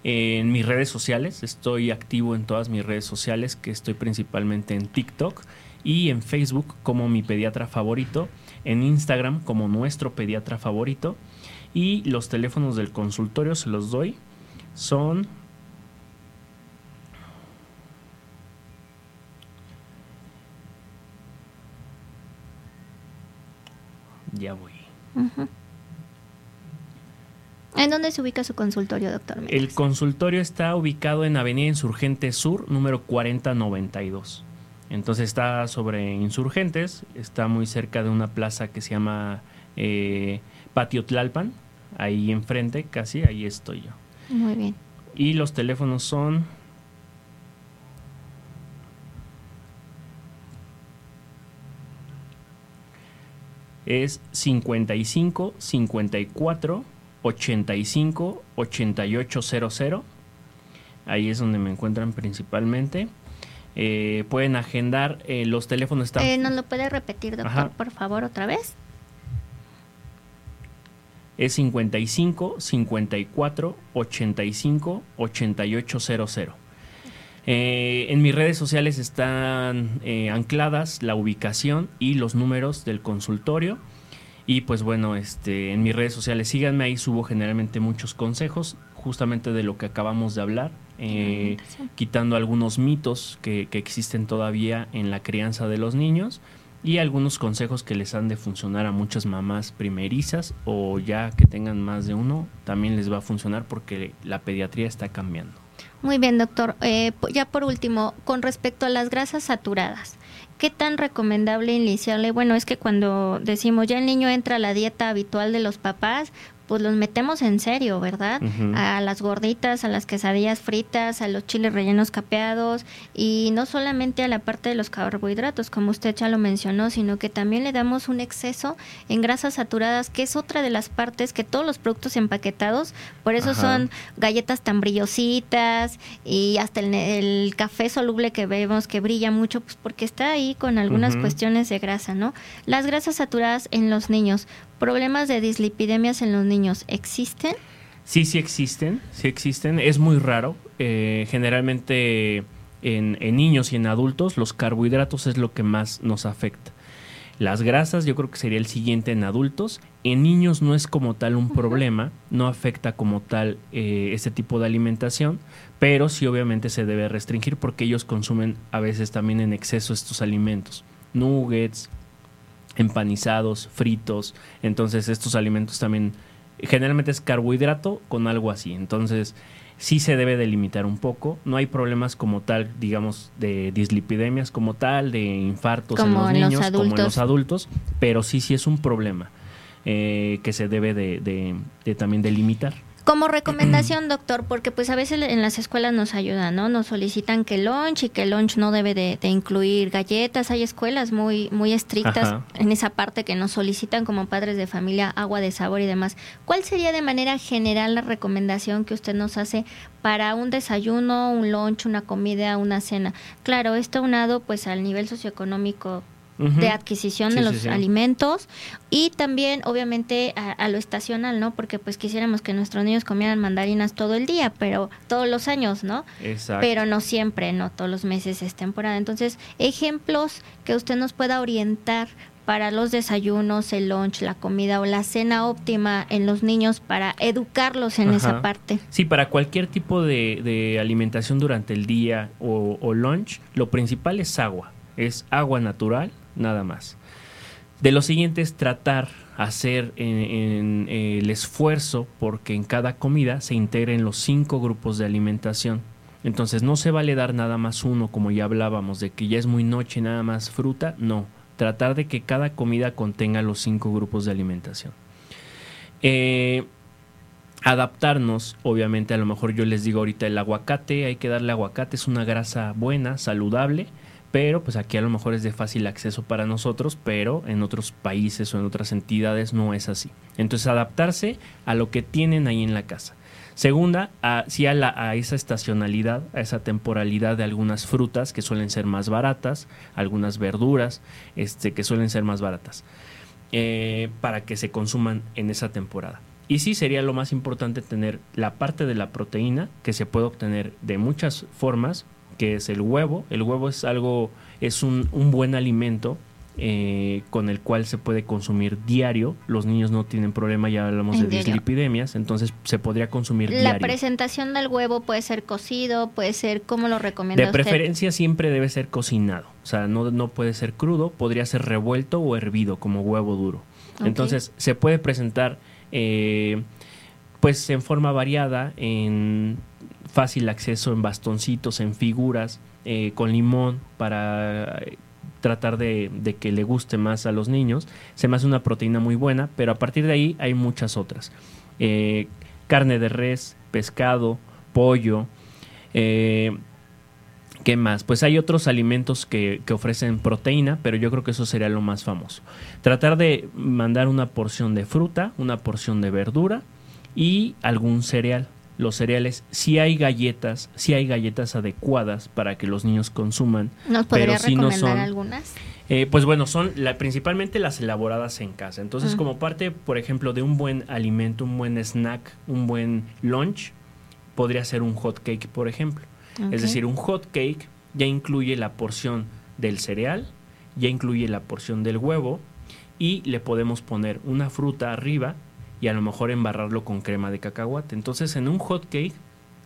[SPEAKER 8] en mis redes sociales, estoy activo en todas mis redes sociales, que estoy principalmente en TikTok y en Facebook como mi pediatra favorito en Instagram como nuestro pediatra favorito. Y los teléfonos del consultorio se los doy. Son... Ya voy.
[SPEAKER 6] ¿En dónde se ubica su consultorio, doctor?
[SPEAKER 8] El consultorio está ubicado en Avenida Insurgente Sur, número 4092. Entonces está sobre Insurgentes, está muy cerca de una plaza que se llama eh, Patio Tlalpan, ahí enfrente, casi, ahí estoy yo.
[SPEAKER 6] Muy bien.
[SPEAKER 8] Y los teléfonos son es 55 54 85 8800. Ahí es donde me encuentran principalmente. Eh, pueden agendar, eh, los teléfonos están...
[SPEAKER 6] Eh, ¿Nos lo puede repetir, doctor, por favor, otra vez?
[SPEAKER 8] Es 55 54 85 8800. en mis redes sociales están ancladas la ubicación y los números del consultorio. Y pues bueno, este, en mis redes sociales síganme, ahí subo generalmente muchos consejos, justamente de lo que acabamos de hablar, eh, quitando algunos mitos que, existen todavía en la crianza de los niños y algunos consejos que les han de funcionar a muchas mamás primerizas o ya que tengan más de uno, también les va a funcionar porque la pediatría está cambiando.
[SPEAKER 6] Muy bien, doctor. Eh, ya por último, con respecto a las grasas saturadas, ¿qué tan recomendable iniciarle? Bueno, es que cuando decimos ya el niño entra a la dieta habitual de los papás, pues los metemos en serio, ¿verdad? A las gorditas, a las quesadillas fritas, a los chiles rellenos capeados y no solamente a la parte de los carbohidratos, como usted ya lo mencionó, sino que también le damos un exceso en grasas saturadas, que es otra de las partes que todos los productos empaquetados, por eso son galletas tan brillositas y hasta el, café soluble que vemos que brilla mucho, pues porque está ahí con algunas cuestiones de grasa, ¿no? Las grasas saturadas en los niños, ¿Problemas de dislipidemias en los niños existen?
[SPEAKER 8] Sí, sí existen, sí existen. Es muy raro. Eh, generalmente en, niños y en adultos los carbohidratos es lo que más nos afecta. Las grasas yo creo que sería el siguiente en adultos. En niños no es como tal un problema, no afecta como tal eh, este tipo de alimentación, pero sí obviamente se debe restringir porque ellos consumen a veces también en exceso estos alimentos. Nuggets, empanizados, fritos. Entonces estos alimentos también generalmente es carbohidrato con algo así. Entonces sí se debe delimitar un poco. No hay problemas como tal, digamos, de dislipidemias como tal, de infartos en los niños como en los adultos, pero sí sí es un problema eh, que se debe de, de también delimitar.
[SPEAKER 6] Como recomendación, doctor, porque pues a veces en las escuelas nos ayudan, ¿no? Nos solicitan que el lunch y que el lunch no debe de, incluir galletas. Hay escuelas muy, muy estrictas en esa parte que nos solicitan como padres de familia agua de sabor y demás. ¿Cuál sería de manera general la recomendación que usted nos hace para un desayuno, un lunch, una comida, una cena? Claro, esto unado pues al nivel socioeconómico de adquisición de los alimentos y también obviamente a, lo estacional, ¿no? Porque pues quisiéramos que nuestros niños comieran mandarinas todo el día, pero todos los años, ¿no?
[SPEAKER 8] Exacto.
[SPEAKER 6] Pero no siempre, no todos los meses es temporada. Entonces, ejemplos que usted nos pueda orientar para los desayunos, el lunch, la comida o la cena óptima en los niños para educarlos en esa parte.
[SPEAKER 8] Sí, para cualquier tipo de, alimentación durante el día o, o lunch, lo principal es agua. Es agua natural, nada más. De lo siguiente es tratar, hacer en, el esfuerzo porque en cada comida se integren los cinco grupos de alimentación. Entonces no se vale dar nada más uno, como ya hablábamos, de que ya es muy noche nada más fruta. No, tratar de que cada comida contenga los cinco grupos de alimentación. Eh, adaptarnos, obviamente, a lo mejor yo les digo ahorita el aguacate, hay que darle aguacate, es una grasa buena, saludable pero pues aquí a lo mejor es de fácil acceso para nosotros, pero en otros países o en otras entidades no es así. Entonces adaptarse a lo que tienen ahí en la casa. Segunda, a, sí a, a, esa estacionalidad, a esa temporalidad de algunas frutas que suelen ser más baratas, algunas verduras este, que suelen ser más baratas, eh, para que se consuman en esa temporada. Y sí sería lo más importante tener la parte de la proteína que se puede obtener de muchas formas, que es el huevo. El huevo es algo, es un, buen alimento eh, con el cual se puede consumir diario. Los niños no tienen problema, ya hablamos de dislipidemias, entonces se podría consumir diario.
[SPEAKER 6] La presentación del huevo puede ser cocido, puede ser, ¿cómo lo recomienda
[SPEAKER 8] De preferencia siempre debe ser cocinado, o sea, no, no puede ser crudo, podría ser revuelto o hervido como huevo duro. Entonces se puede presentar eh, pues en forma variada, en fácil acceso, en bastoncitos, en figuras, eh, con limón para tratar de, que le guste más a los niños. Se me hace una proteína muy buena, pero a partir de ahí hay muchas otras. Eh, carne de res, pescado, pollo. Eh, ¿Qué más? Pues hay otros alimentos que, que, ofrecen proteína, pero yo creo que eso sería lo más famoso. Tratar de mandar una porción de fruta, una porción de verdura y algún cereal los cereales, si hay galletas, si hay galletas adecuadas para que los niños consuman.
[SPEAKER 6] ¿Nos podría pero recomendar no son, algunas?
[SPEAKER 8] Eh, pues bueno, son la, principalmente las elaboradas en casa. Entonces, como parte, por ejemplo, de un buen alimento, un buen snack, un buen lunch, podría ser un hot cake, por ejemplo. Es decir, un hot cake ya incluye la porción del cereal, ya incluye la porción del huevo y le podemos poner una fruta arriba y a lo mejor embarrarlo con crema de cacahuate. Entonces en un hot cake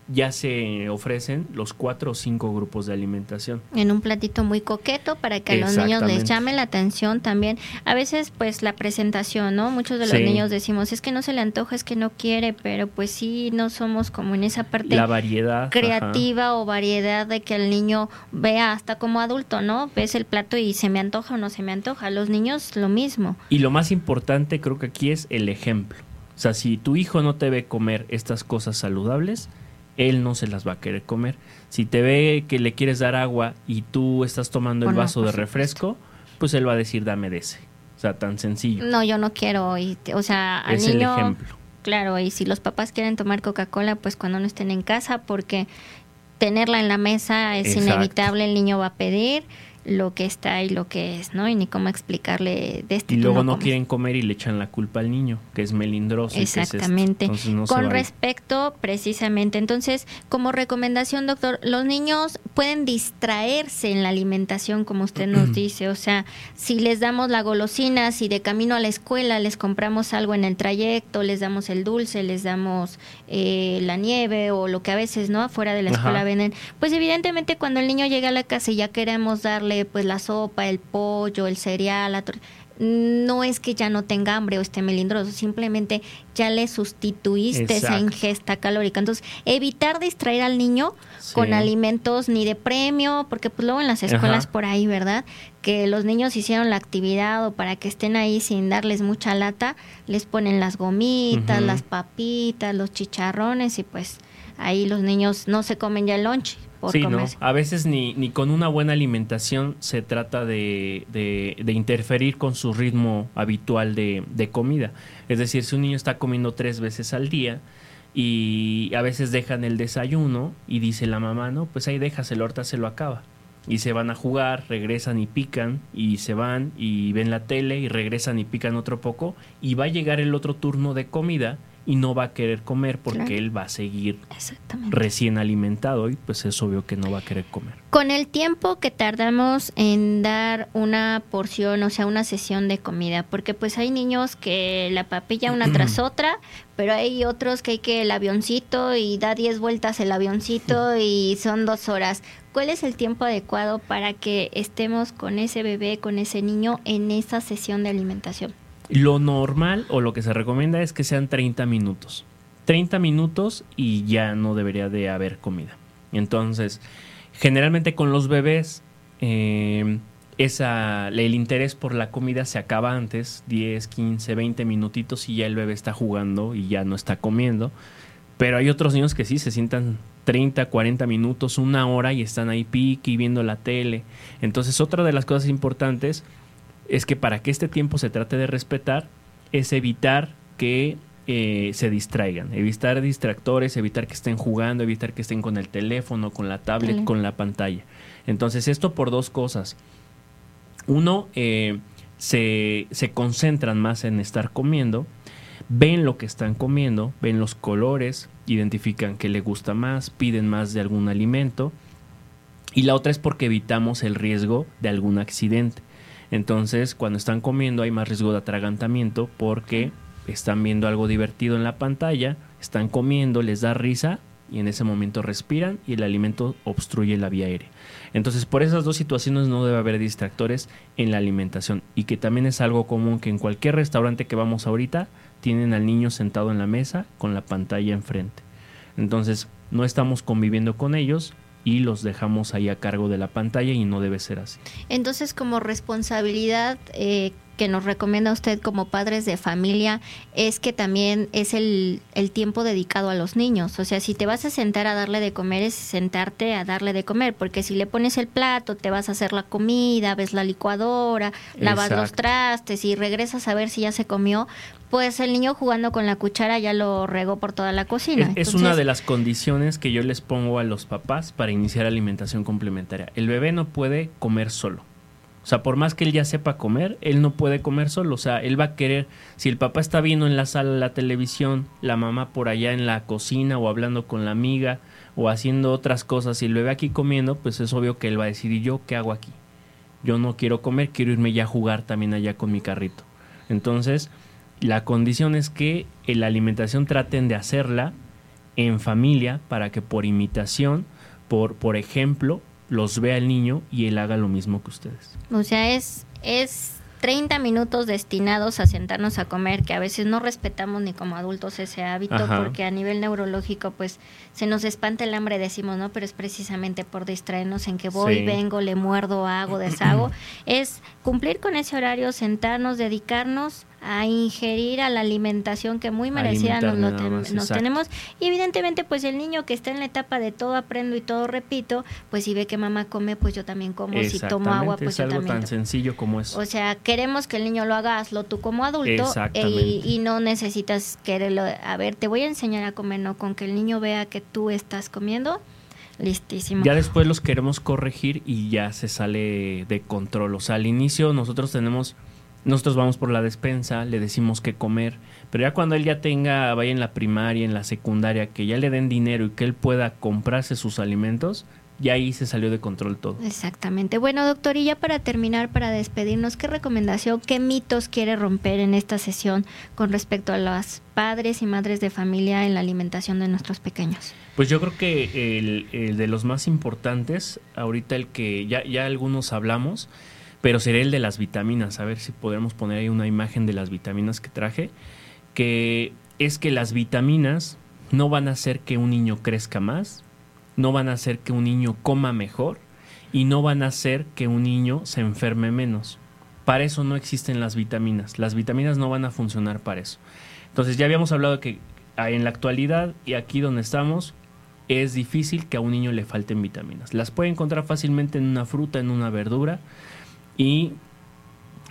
[SPEAKER 8] ya se ofrecen los cuatro o cinco grupos de alimentación.
[SPEAKER 6] En un platito muy coqueto para que a los niños les llame la atención también. A veces pues la presentación, ¿no? Muchos de los niños decimos, es que no se le antoja, es que no quiere, pero pues sí, no somos como en esa parte
[SPEAKER 8] la variedad,
[SPEAKER 6] creativa o variedad de que el niño vea hasta como adulto, ¿no? Ves el plato y se me antoja o no se me antoja. Los niños lo mismo.
[SPEAKER 8] Y lo más importante creo que aquí es el ejemplo. O sea, si tu hijo no te ve comer estas cosas saludables, él no se las va a querer comer. Si te ve que le quieres dar agua y tú estás tomando el vaso de refresco, pues él va a decir dame de ese. O sea, tan sencillo.
[SPEAKER 6] No, yo no quiero. Y, o sea, al es niño, el ejemplo. Claro, y si los papás quieren tomar Coca-Cola, pues cuando no estén en casa, porque tenerla en la mesa es inevitable, el niño va a pedir lo que está y lo que es, ¿no? Y ni cómo explicarle de este
[SPEAKER 8] Y luego no, quieren comer y le echan la culpa al niño, que es melindroso.
[SPEAKER 6] Exactamente. Con respecto, precisamente, entonces, como recomendación, doctor, los niños pueden distraerse en la alimentación, como usted nos dice, o sea, si les damos la golosina, si de camino a la escuela les compramos algo en el trayecto, les damos el dulce, les damos eh, la nieve o lo que a veces, ¿no? Afuera de la escuela venden, pues evidentemente cuando el niño llega a la casa y ya queremos darle pues la sopa, el pollo, el cereal, la no es que ya no tenga hambre o esté melindroso, simplemente ya le sustituiste esa ingesta calórica. Entonces, evitar distraer al niño con alimentos ni de premio, porque pues luego en las escuelas por ahí, ¿verdad? Que los niños hicieron la actividad o para que estén ahí sin darles mucha lata, les ponen las gomitas, las papitas, los chicharrones y pues ahí los niños no se comen ya el
[SPEAKER 8] sí, ¿no? A veces ni, ni con una buena alimentación se trata de, de, interferir con su ritmo habitual de, de, comida. Es decir, si un niño está comiendo tres veces al día y a veces dejan el desayuno y dice la mamá, no, pues ahí déjaselo, ahorita se lo acaba. Y se van a jugar, regresan y pican, y se van y ven la tele y regresan y pican otro poco, y va a llegar el otro turno de comida y no va a querer comer porque él va a seguir recién alimentado y pues es obvio que no va a querer comer.
[SPEAKER 6] Con el tiempo que tardamos en dar una porción, o sea, una sesión de comida, porque pues hay niños que la papilla una tras otra, pero hay otros que hay que el avioncito y da 10 vueltas el avioncito y son dos horas. ¿Cuál es el tiempo adecuado para que estemos con ese bebé, con ese niño en esa sesión de alimentación?
[SPEAKER 8] Lo normal o lo que se recomienda es que sean 30 minutos. 30 minutos y ya no debería de haber comida. Entonces, generalmente con los bebés, eh, esa, el interés por la comida se acaba antes, 10, 15, 20 minutitos y ya el bebé está jugando y ya no está comiendo. Pero hay otros niños que sí se sientan 30, 40 minutos, una hora y están ahí piqui viendo la tele. Entonces, otra de las cosas importantes es que para que este tiempo se trate de respetar, es evitar que eh, se distraigan, evitar distractores, evitar que estén jugando, evitar que estén con el teléfono, con la tablet, con la pantalla. Entonces, esto por dos cosas. Uno, eh, se, se concentran más en estar comiendo, ven lo que están comiendo, ven los colores, identifican que le gusta más, piden más de algún alimento. Y la otra es porque evitamos el riesgo de algún accidente. Entonces, cuando están comiendo hay más riesgo de atragantamiento porque están viendo algo divertido en la pantalla, están comiendo, les da risa y en ese momento respiran y el alimento obstruye la vía aérea. Entonces, por esas dos situaciones no debe haber distractores en la alimentación y que también es algo común que en cualquier restaurante que vamos ahorita tienen al niño sentado en la mesa con la pantalla enfrente. Entonces, no estamos conviviendo con ellos y los dejamos ahí a cargo de la pantalla y no debe ser así.
[SPEAKER 6] Entonces, como responsabilidad eh, que nos recomienda usted como padres de familia es que también es el, el, tiempo dedicado a los niños. O sea, si te vas a sentar a darle de comer, es sentarte a darle de comer, porque si le pones el plato, te vas a hacer la comida, ves la licuadora, lavas los trastes y regresas a ver si ya se comió, pues el niño jugando con la cuchara ya lo regó por toda la cocina.
[SPEAKER 8] Es, una de las condiciones que yo les pongo a los papás para iniciar alimentación complementaria. El bebé no puede comer solo. O sea, por más que él ya sepa comer, él no puede comer solo. O sea, él va a querer, si el papá está viendo en la sala la televisión, la mamá por allá en la cocina o hablando con la amiga o haciendo otras cosas y el bebé aquí comiendo, pues es obvio que él va a decir, ¿y yo qué hago aquí? Yo no quiero comer, quiero irme ya a jugar también allá con mi carrito. Entonces, la condición es que la alimentación traten de hacerla en familia para que por imitación, por, por ejemplo, los vea el niño y él haga lo mismo que ustedes.
[SPEAKER 6] O sea, es, es 30 minutos destinados a sentarnos a comer, que a veces no respetamos ni como adultos ese hábito, porque a nivel neurológico, pues se nos espanta el hambre, decimos, ¿no? Pero es precisamente por distraernos en que voy, vengo, le muerdo, hago, deshago. es cumplir con ese horario, sentarnos, dedicarnos a ingerir a la alimentación que muy merecida nos, tenemos. Y evidentemente pues el niño que está en la etapa de todo aprendo y todo repito pues si ve que mamá come pues yo también como. Si tomo agua pues
[SPEAKER 8] es
[SPEAKER 6] yo
[SPEAKER 8] algo
[SPEAKER 6] también
[SPEAKER 8] tan sencillo como eso.
[SPEAKER 6] O sea queremos que el niño lo haga hazlo tú como adulto y, no necesitas quererlo a ver te voy a enseñar a comer no con que el niño vea que tú estás comiendo Listísimo.
[SPEAKER 8] Ya después los queremos corregir y ya se sale de control. O sea, al inicio nosotros tenemos nosotros vamos por la despensa, le decimos qué comer, pero ya cuando él ya tenga, vaya en la primaria, en la secundaria, que ya le den dinero y que él pueda comprarse sus alimentos, ya ahí se salió de control todo.
[SPEAKER 6] Exactamente. Bueno, doctor, y ya para terminar, para despedirnos, ¿qué recomendación, qué mitos quiere romper en esta sesión con respecto a los padres y madres de familia en la alimentación de nuestros pequeños?
[SPEAKER 8] Pues yo creo que el, el de los más importantes, ahorita el que ya, ya algunos hablamos, pero sería el de las vitaminas. A ver si podemos poner ahí una imagen de las vitaminas que traje, que es que las vitaminas no van a hacer que un niño crezca más, no van a hacer que un niño coma mejor y no van a hacer que un niño se enferme menos. Para eso no existen las vitaminas. Las vitaminas no van a funcionar para eso. Entonces ya habíamos hablado que en la actualidad y aquí donde estamos es difícil que a un niño le falten vitaminas. Las puede encontrar fácilmente en una fruta, en una verdura, y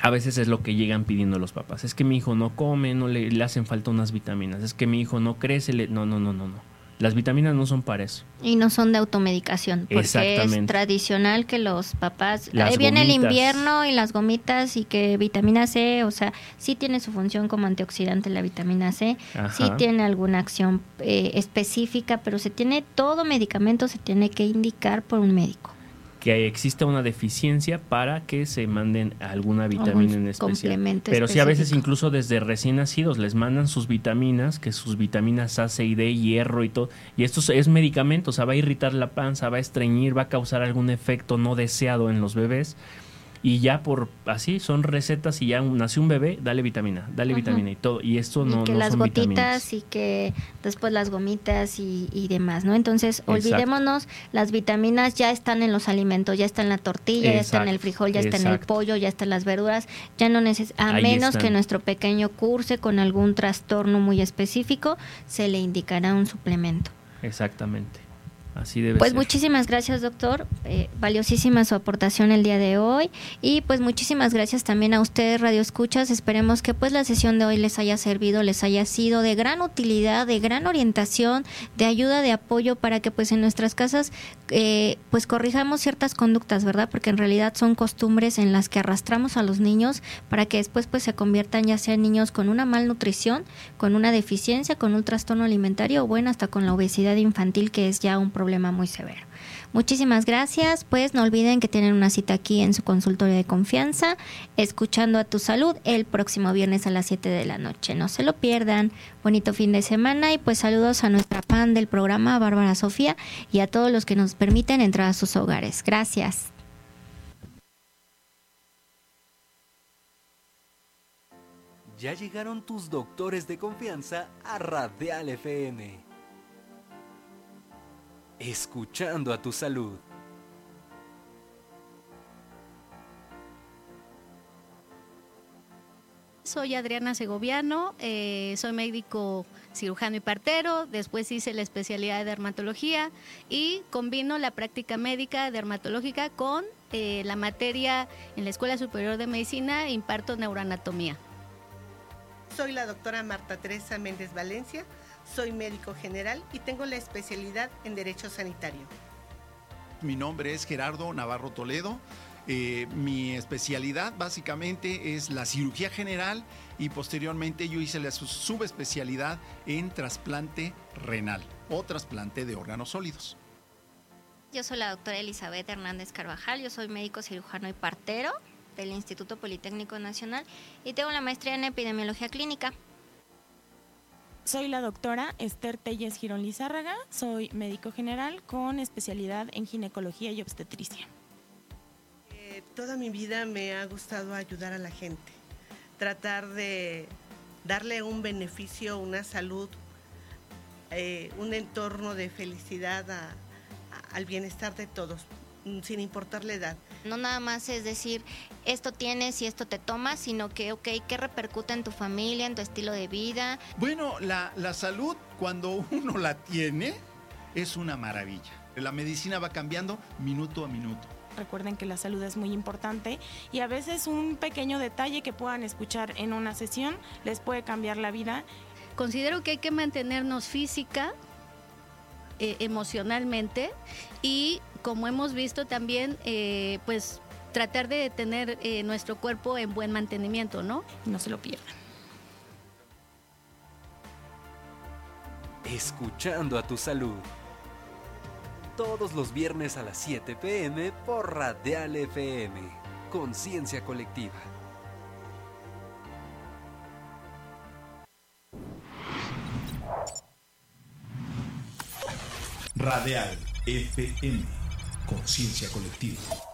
[SPEAKER 8] a veces es lo que llegan pidiendo los papás. Es que mi hijo no come, no le, le hacen falta unas vitaminas. Es que mi hijo no crece. Le... No, no, no, no, no. Las vitaminas no son para eso.
[SPEAKER 6] Y no son de automedicación, porque es tradicional que los papás... Ahí viene el invierno y las gomitas y que vitamina C, o sea, sí tiene su función como antioxidante la vitamina C, sí tiene alguna acción eh, específica, pero se tiene todo medicamento, se tiene que indicar por un médico
[SPEAKER 8] que exista una deficiencia para que se manden alguna vitamina en especial. Pero sí a veces incluso desde recién nacidos les mandan sus vitaminas, que sus vitaminas A, C y D, hierro y todo, y esto es medicamento, o sea, va a irritar la panza, va a estreñir, va a causar algún efecto no deseado en los bebés y ya por así son recetas y ya nació un bebé, dale vitamina, dale vitamina y todo. Y esto no,
[SPEAKER 6] y que las gotitas y que después las gomitas y, y demás, ¿no? Entonces, olvidémonos, las vitaminas ya están en los alimentos, ya está en la tortilla, ya está en el frijol, ya está en el pollo, ya están las verduras, ya no neces a menos que nuestro pequeño curse con algún trastorno muy específico, se le indicará un suplemento.
[SPEAKER 8] Exactamente. Así debe
[SPEAKER 6] pues muchísimas gracias, doctor. Eh, valiosísima su aportación el día de hoy. Y pues muchísimas gracias también a ustedes, Radio Escuchas. Esperemos que pues la sesión de hoy les haya servido, les haya sido de gran utilidad, de gran orientación, de ayuda, de apoyo para que pues en nuestras casas eh, pues corrijamos ciertas conductas, ¿verdad? Porque en realidad son costumbres en las que arrastramos a los niños para que después pues se conviertan ya sea niños con una malnutrición, con una deficiencia, con un trastorno alimentario o bueno, hasta con la obesidad infantil que es ya un problema problema muy severo. Muchísimas gracias, pues no olviden que tienen una cita aquí en su consultorio de confianza, escuchando a tu salud el próximo viernes a las 7 de la noche. No se lo pierdan. Bonito fin de semana y pues saludos a nuestra pan del programa, Bárbara Sofía, y a todos los que nos permiten entrar a sus hogares. Gracias.
[SPEAKER 2] Ya llegaron tus doctores de confianza a Radial FM. Escuchando a tu salud.
[SPEAKER 3] Soy Adriana Segoviano, eh, soy médico cirujano y partero, después hice la especialidad de dermatología y combino la práctica médica dermatológica con eh, la materia en la Escuela Superior de Medicina, imparto neuroanatomía.
[SPEAKER 4] Soy la doctora Marta Teresa Méndez Valencia, soy médico general y tengo la especialidad en Derecho Sanitario.
[SPEAKER 5] Mi nombre es Gerardo Navarro Toledo. Eh, mi especialidad básicamente es la cirugía general y posteriormente yo hice la subespecialidad en trasplante renal o trasplante de órganos sólidos.
[SPEAKER 6] Yo soy la doctora Elizabeth Hernández Carvajal, yo soy médico cirujano y partero del Instituto Politécnico Nacional y tengo la maestría en epidemiología clínica.
[SPEAKER 7] Soy la doctora Esther Telles Girón Lizárraga, soy médico general con especialidad en ginecología y obstetricia.
[SPEAKER 4] Eh, toda mi vida me ha gustado ayudar a la gente, tratar de darle un beneficio, una salud, eh, un entorno de felicidad al bienestar de todos, sin importar la edad.
[SPEAKER 6] No nada más es decir, esto tienes y esto te tomas, sino que, ok, ¿qué repercute en tu familia, en tu estilo de vida?
[SPEAKER 5] Bueno, la, la salud, cuando uno la tiene, es una maravilla. La medicina va cambiando minuto a minuto.
[SPEAKER 7] Recuerden que la salud es muy importante y a veces un pequeño detalle que puedan escuchar en una sesión les puede cambiar la vida.
[SPEAKER 3] Considero que hay que mantenernos física, eh, emocionalmente y como hemos visto también, eh, pues tratar de tener eh, nuestro cuerpo en buen mantenimiento, ¿no?
[SPEAKER 7] No se lo pierdan.
[SPEAKER 2] Escuchando a tu salud. Todos los viernes a las 7 pm por Radial FM. Conciencia colectiva.
[SPEAKER 1] Radial FM. Conciencia colectiva.